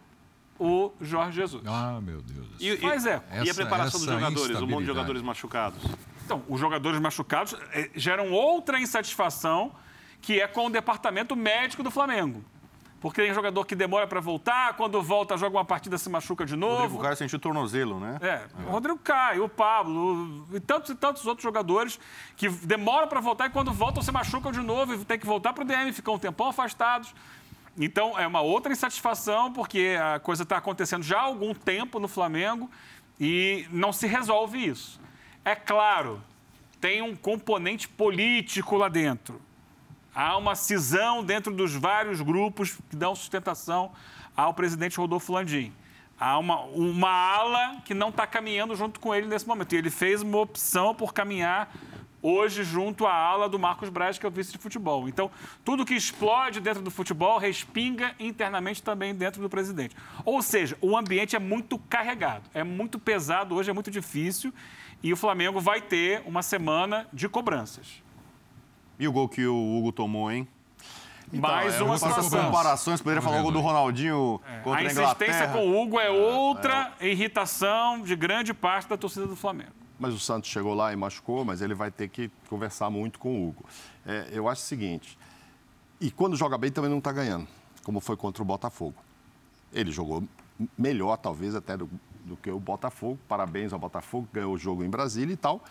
o Jorge Jesus. Ah, meu Deus. do céu. E, Mas é. e a Essa- preparação dos essa jogadores, um monte de jogadores machucados. Então, os jogadores machucados eh, geram outra insatisfação, que é com o departamento médico do Flamengo. Porque tem jogador que demora para voltar, quando volta, joga uma partida, se machuca de O novo. Rodrigo Caio sentiu o tornozelo, né? É, o Rodrigo Caio, o Pablo e tantos e tantos outros jogadores que demoram para voltar e quando voltam se machucam de novo e tem que voltar para o DM, ficam um tempão afastados. Então é uma outra insatisfação porque a coisa está acontecendo já há algum tempo no Flamengo e não se resolve isso. É claro, tem um componente político lá dentro. Há uma cisão dentro dos vários grupos que dão sustentação ao presidente Rodolfo Landim. Há uma, uma ala que não está caminhando junto com ele nesse momento. E ele fez uma opção por caminhar hoje junto à ala do Marcos Braz, que é o vice de futebol. Então, tudo que explode dentro do futebol respinga internamente também dentro do presidente. Ou seja, o ambiente é muito carregado, é muito pesado hoje, é muito difícil. E o Flamengo vai ter uma semana de cobranças. E o gol que o Hugo tomou, hein? Mais é, uma essas situação. comparações, poderia falar algo do Ronaldinho contra A a insistência Inglaterra. com o Hugo é outra irritação de grande parte da torcida do Flamengo. Mas o Santos chegou lá e machucou, mas ele vai ter que conversar muito com o Hugo. É, eu acho o seguinte, e quando joga bem também não está ganhando, como foi contra o Botafogo. Ele jogou melhor, talvez, até do, do que o Botafogo. Parabéns ao Botafogo, ganhou o jogo em Brasília e tal,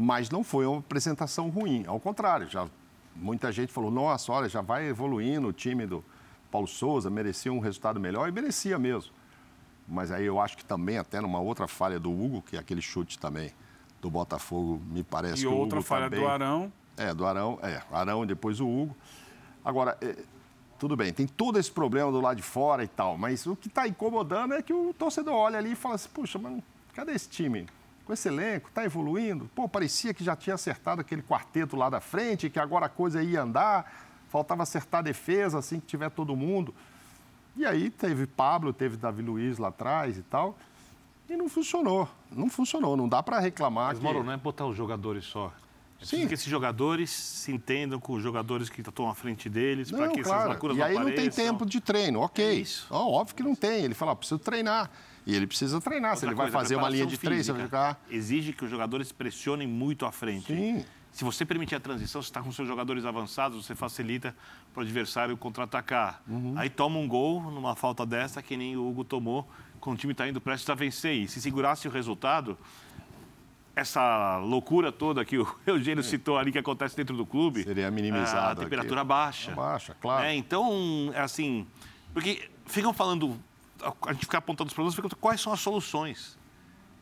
mas não foi uma apresentação ruim. Ao contrário, já muita gente falou, nossa, olha, já vai evoluindo o time do Paulo Souza, merecia um resultado melhor, e merecia mesmo. Mas aí eu acho que também, até numa outra falha do Hugo, que é aquele chute também do Botafogo, me parece E que o outra Hugo falha também... do Arão. É, do Arão, é, Arão e depois o Hugo. Agora, é, tudo bem, tem todo esse problema do lado de fora e tal, mas o que está incomodando é que o torcedor olha ali e fala assim, puxa, mas cadê esse time? Com esse elenco, está evoluindo? Pô, parecia que já tinha acertado aquele quarteto lá da frente, que agora a coisa ia andar, faltava acertar a defesa assim que tiver todo mundo. E aí teve Pablo, teve Davi Luiz lá atrás e tal, e não funcionou. Não funcionou, não dá para reclamar Mas, que... Mauro, não é botar os jogadores só. É Sim. que esses jogadores se entendam com os jogadores que estão à frente deles, para Não, que essas claro. lacunas E aí não tem apareçam. tempo de treino, ok. É isso. Ó, óbvio que não tem. Ele fala, preciso treinar. E ele precisa treinar. Se Outra ele vai coisa, a fazer uma linha de três, vai ficar. Exige que os jogadores pressionem muito à frente. Sim. Se você permitir a transição, você está com seus jogadores avançados, você facilita para o adversário contra-atacar. Uhum. Aí toma um gol numa falta dessa, que nem o Hugo tomou, quando o time está indo prestes a vencer. E se segurasse o resultado, essa loucura toda que o Eugênio citou ali que acontece dentro do clube. Seria minimizado A temperatura aqui. baixa. Baixa, claro. É, então, é assim. Porque ficam falando. A gente fica apontando os problemas, fica quais são as soluções.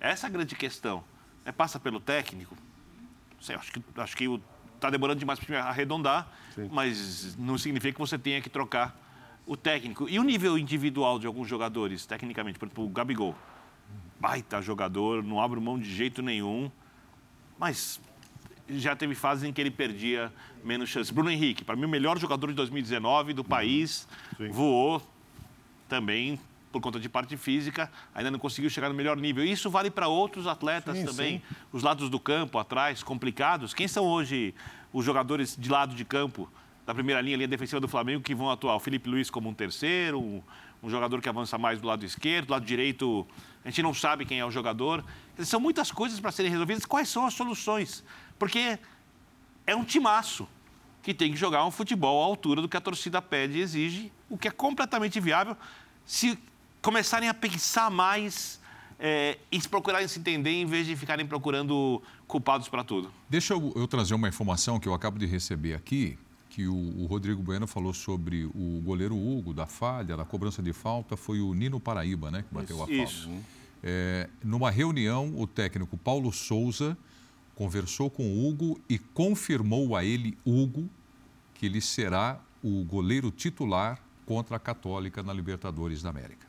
Essa é a grande questão. É, passa pelo técnico. Não sei, acho que acho que está demorando demais para arredondar, mas não significa que você tenha que trocar o técnico. E o nível individual de alguns jogadores, tecnicamente, por exemplo, o Gabigol. Baita jogador, não abre mão de jeito nenhum, mas já teve fases em que ele perdia menos chances. Bruno Henrique, para mim, o melhor jogador de 2019 do país, voou também por conta de parte física, ainda não conseguiu chegar no melhor nível. Isso vale para outros atletas Sim, também, os lados do campo, atrás, complicados. Quem são hoje os jogadores de lado de campo da primeira linha, linha defensiva do Flamengo, que vão atuar? O Felipe Luiz como um terceiro, um, um jogador que avança mais do lado esquerdo, do lado direito, a gente não sabe quem é o jogador. São muitas coisas para serem resolvidas. Quais são as soluções? Porque é um timaço que tem que jogar um futebol à altura do que a torcida pede e exige, o que é completamente viável se começarem a pensar mais é, e se procurarem se entender em vez de ficarem procurando culpados para tudo. Deixa eu, eu trazer uma informação que eu acabo de receber aqui, que o, o Rodrigo Bueno falou sobre o goleiro Hugo, da falha, da cobrança de falta, foi o Nino Paraíba, né, que bateu a falta. Isso. É, numa reunião, o técnico Paulo Souza conversou com o Hugo e confirmou a ele, Hugo, que ele será o goleiro titular contra a Católica na Libertadores da América.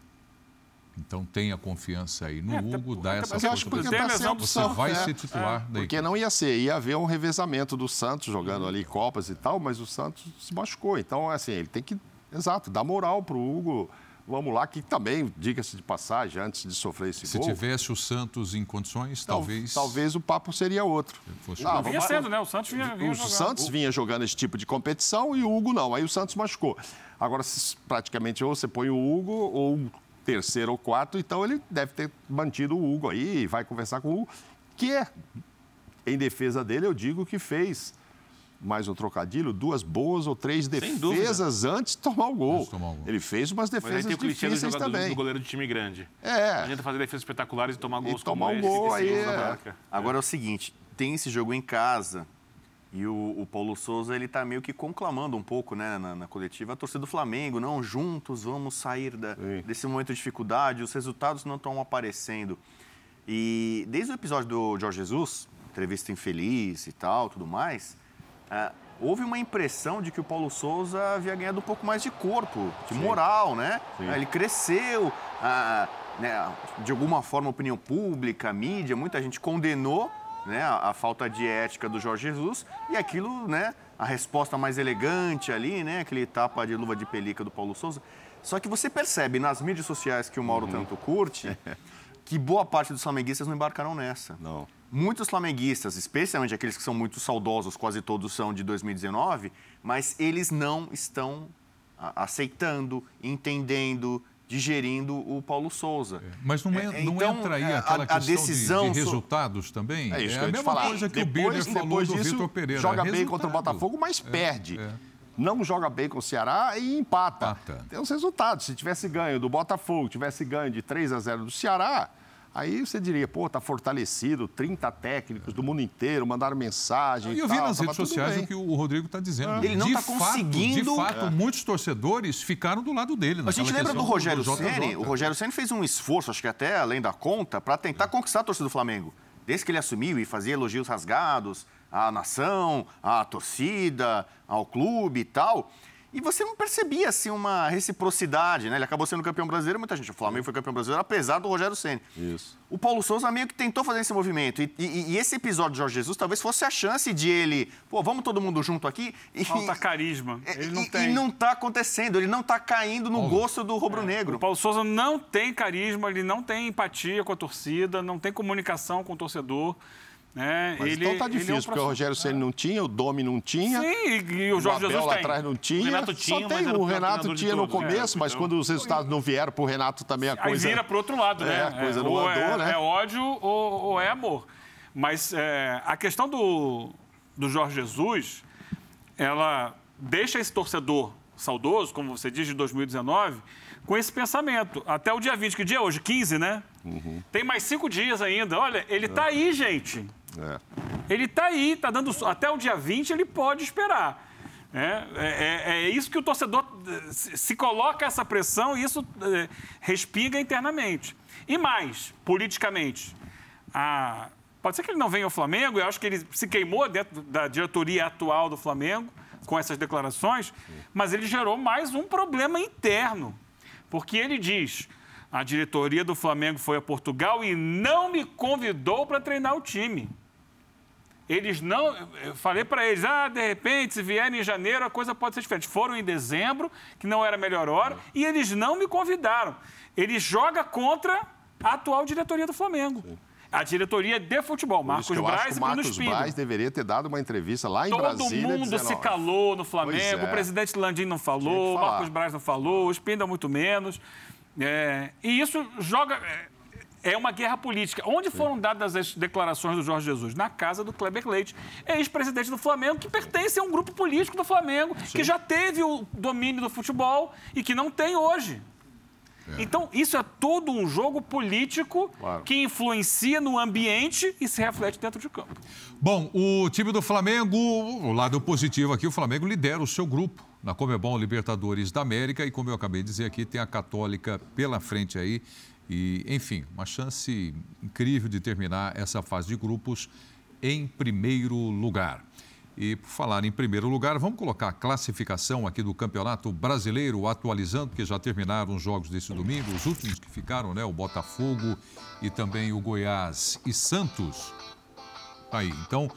Então tenha confiança aí no É, Hugo, dá essa porque eu acho que porque lesão pra Você vai é. ser titular da Porque não ia ser, ia haver um revezamento do Santos jogando ali Copas e tal, mas o Santos se machucou. Então, assim, ele tem que, exato, dar moral pro Hugo. Vamos lá, que também, diga-se de passagem, antes de sofrer esse Se gol, tivesse o Santos em condições, tal- talvez. talvez o papo seria outro. fosse Ah, outro. Vinha sendo, né? O Santos vinha, vinha o jogando. Santos vinha jogando esse tipo de competição e o Hugo não. Aí o Santos machucou. Agora, se- praticamente, ou você põe o Hugo ou terceiro ou quarto, então ele deve ter mantido o Hugo aí, vai conversar com o Hugo, que é, em defesa dele, eu digo que fez mais um trocadilho, duas boas ou três defesas antes de tomar o gol. Tomar o gol. Ele fez umas Mas aí defesas tem o clichê do difíceis jogador também. do goleiro de time grande. É. Não adianta fazer defesas espetaculares e tomar gols tomar como um esse, gol 30 aí, é. Agora é o seguinte, tem esse jogo em casa e o, o Paulo Souza ele tá meio que conclamando um pouco, né, na, na coletiva, a torcida do Flamengo, não, juntos vamos sair da- Sim. desse momento de dificuldade, os resultados não estão aparecendo. E desde o episódio do Jorge Jesus, entrevista infeliz e tal, tudo mais, ah, houve uma impressão de que o Paulo Souza havia ganhado um pouco mais de corpo, de moral, né? Ah, Ele cresceu, ah, né, de alguma forma a opinião pública, a mídia, muita gente condenou né, a, a falta de ética do Jorge Jesus e aquilo, né, a resposta mais elegante ali, né, aquele tapa de luva de pelica do Paulo Souza. Só que você percebe nas mídias sociais que o Mauro tanto curte que boa parte dos flamenguistas não embarcaram nessa. Não. Muitos flamenguistas, especialmente aqueles que são muito saudosos, quase todos são de 2019, mas eles não estão aceitando, entendendo, digerindo o Paulo Souza. É, mas não, é, não então, entra aí é, aquela a, a questão decisão de, de resultados também? É isso é que eu a mesma falar. coisa que depois, o Birner falou do Vitor Pereira. Joga bem contra o Botafogo, mas é, perde. É. Não joga bem com o Ceará e empata. empata. Tem os resultados. Se tivesse ganho do Botafogo, tivesse ganho de 3 a 0 do Ceará, Aí você diria, pô, tá fortalecido, 30 técnicos do mundo inteiro mandaram mensagem. E eu vi tal, nas redes sociais bem. o que o Rodrigo está dizendo. Ele não está conseguindo. De fato, é. muitos torcedores ficaram do lado dele. A gente lembra do Rogério Ceni. O Rogério Ceni fez um esforço, acho que até além da conta, para tentar conquistar a torcida do Flamengo. Desde que ele assumiu e fazia elogios rasgados à nação, à torcida, ao clube e tal. E você não percebia assim uma reciprocidade, né? Ele acabou sendo campeão brasileiro, muita gente. O Flamengo foi campeão brasileiro, apesar do Rogério Ceni. Isso. O Paulo Souza meio que tentou fazer esse movimento. E, e, e, esse episódio de Jorge Jesus talvez fosse a chance de ele, pô, vamos todo mundo junto aqui. E, Falta carisma. Ele não tem. E não está acontecendo, ele não está caindo no Paulo. gosto do rubro-negro. É. O Paulo Souza não tem carisma, ele não tem empatia com a torcida, não tem comunicação com o torcedor. É, Mas ele, então tá difícil, é um porque o Rogério Ceni não tinha, o Domi não tinha. Sim, e o Jorge o Jesus lá tem. atrás não tinha. O Renato tinha, Só tem, o Renato tinha no começo, é, mas então... quando os resultados não vieram para o Renato também a coisa... Aí vira para outro lado, né? É, a coisa não andou, é, né? É ódio ou, ou é amor. Mas é, a questão do, do Jorge Jesus, ela deixa esse torcedor saudoso, como você diz, de 2019, com esse pensamento. Até o dia 20, que dia é hoje? 15, né? Uhum. Tem mais cinco dias ainda. Olha, ele está aí, gente. É. Ele está aí, está dando. Até o dia 20 ele pode esperar. É, é, é, é, isso que o torcedor se coloca essa pressão e isso é, respinga internamente. E mais, politicamente, a, pode ser que ele não venha ao Flamengo, eu acho que ele se queimou dentro da diretoria atual do Flamengo com essas declarações, mas ele gerou mais um problema interno, porque ele diz: a diretoria do Flamengo foi a Portugal e não me convidou para treinar o time. Eles não. Eu falei para eles, ah, de repente, se vierem em janeiro, a coisa pode ser diferente. Foram em dezembro, que não era a melhor hora, e eles não me convidaram. Ele joga contra a atual diretoria do Flamengo. Sim. A diretoria de futebol, Marcos Braz e Bruno Espírito. Marcos Braz deveria ter dado uma entrevista lá em Todo Brasília. Todo mundo dizendo, se calou no Flamengo, é. o presidente Landim não falou, Marcos Braz não falou, o Espíndola muito menos. É, e isso joga é, é uma guerra política. Onde foram dadas as declarações do Jorge Jesus? Na casa do Kleber Leite, ex-presidente do Flamengo, que pertence a um grupo político do Flamengo, Sim. que já teve o domínio do futebol e que não tem hoje. É. Então, isso é todo um jogo político claro. que influencia no ambiente e se reflete dentro de campo. Bom, o time do Flamengo, o lado positivo aqui, o Flamengo lidera o seu grupo na Comebol Libertadores da América e, como eu acabei de dizer aqui, tem a Católica pela frente aí e, enfim, uma chance incrível de terminar essa fase de grupos em primeiro lugar. E por falar em primeiro lugar, vamos colocar a classificação aqui do Campeonato Brasileiro, atualizando, porque já terminaram os jogos desse domingo, os últimos que ficaram, né? O Botafogo e também o Goiás e Santos. Aí, então,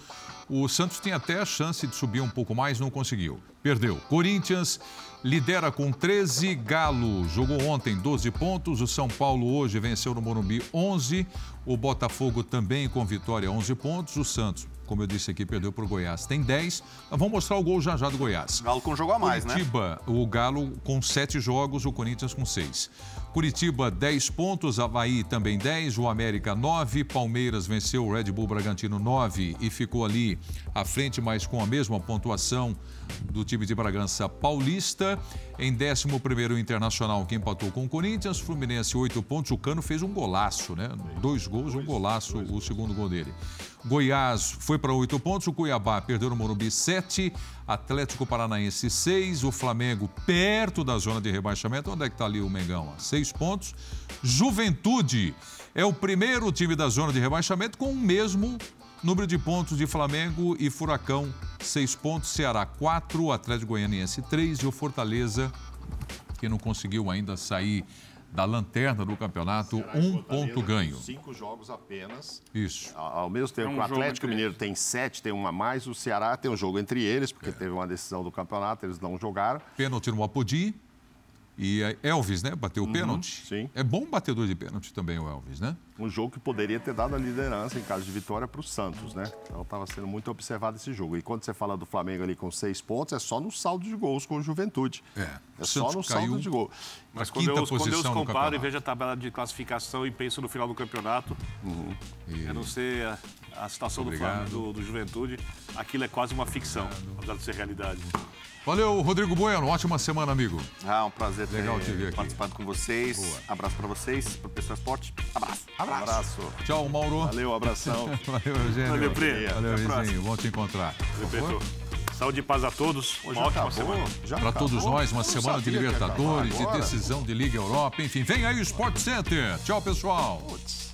o Santos tem até a chance de subir um pouco mais, não conseguiu. Perdeu. Corinthians lidera com 13. Galo jogou ontem 12 pontos. O São Paulo hoje venceu no Morumbi 11. O Botafogo também com vitória 11 pontos. O Santos, como eu disse aqui, perdeu para o Goiás, tem 10. Mas vamos mostrar o gol já já do Goiás. Galo com jogo a mais, Curitiba, né? o Galo com 7 jogos, o Corinthians com 6. Curitiba, 10 pontos, Havaí também 10, o América 9, Palmeiras venceu o Red Bull Bragantino 9 e ficou ali à frente, mas com a mesma pontuação do time de Bragança Paulista. Em 11 o Internacional, que empatou com o Corinthians. Fluminense, 8 pontos. O Cano fez um golaço, né? Dois gols, um golaço, o segundo gol dele. Goiás foi para 8 pontos. O Cuiabá perdeu no Morumbi 7. Atlético Paranaense 6. O Flamengo perto da zona de rebaixamento. Onde é que está ali o Mengão? 6 pontos. Juventude é o primeiro time da zona de rebaixamento com o mesmo Número de pontos de Flamengo e Furacão, 6 pontos. Ceará, 4. Atlético Goianiense, 3. E o Fortaleza, que não conseguiu ainda sair da lanterna do campeonato, Ceará um ponto ganho. Cinco jogos apenas. Isso. Ao mesmo tempo, é um o Atlético Mineiro tem sete, tem uma a mais. O Ceará tem um jogo entre eles, porque é. teve uma decisão do campeonato, eles não jogaram. Pênalti no Apodi. E a Elvis, né? Bateu o pênalti. sim. É bom batedor de pênalti também o Elvis, né? Um jogo que poderia ter dado a liderança em caso de vitória para o Santos, né? Então estava sendo muito observado esse jogo. E quando você fala do Flamengo ali com seis pontos, é só no saldo de gols com o Juventude. É. É só no saldo de gol. Mas quando eu, quando eu os comparo e vejo a tabela de classificação e penso no final do campeonato, a não ser a, a situação do, Obrigado. Flamengo, do, do Juventude, aquilo é quase uma ficção, apesar de ser realidade. Valeu, Rodrigo Bueno. Ótima semana, amigo. Ah, um prazer ter Legal te ver aqui. participado com vocês. Abraço pra vocês, pro Pessoal Esporte. Abraço. Abraço. Tchau, Mauro. Valeu, abração. Valeu, Eugênio. Valeu, Pri. Valeu, Vizinho. Bom te encontrar. Saúde e paz a todos, Pô, uma ótima acabou? semana. Já Para todos nós, uma semana de Libertadores e decisão de Liga Europa. Enfim, vem aí o Sport Center. Tchau, pessoal. Putz.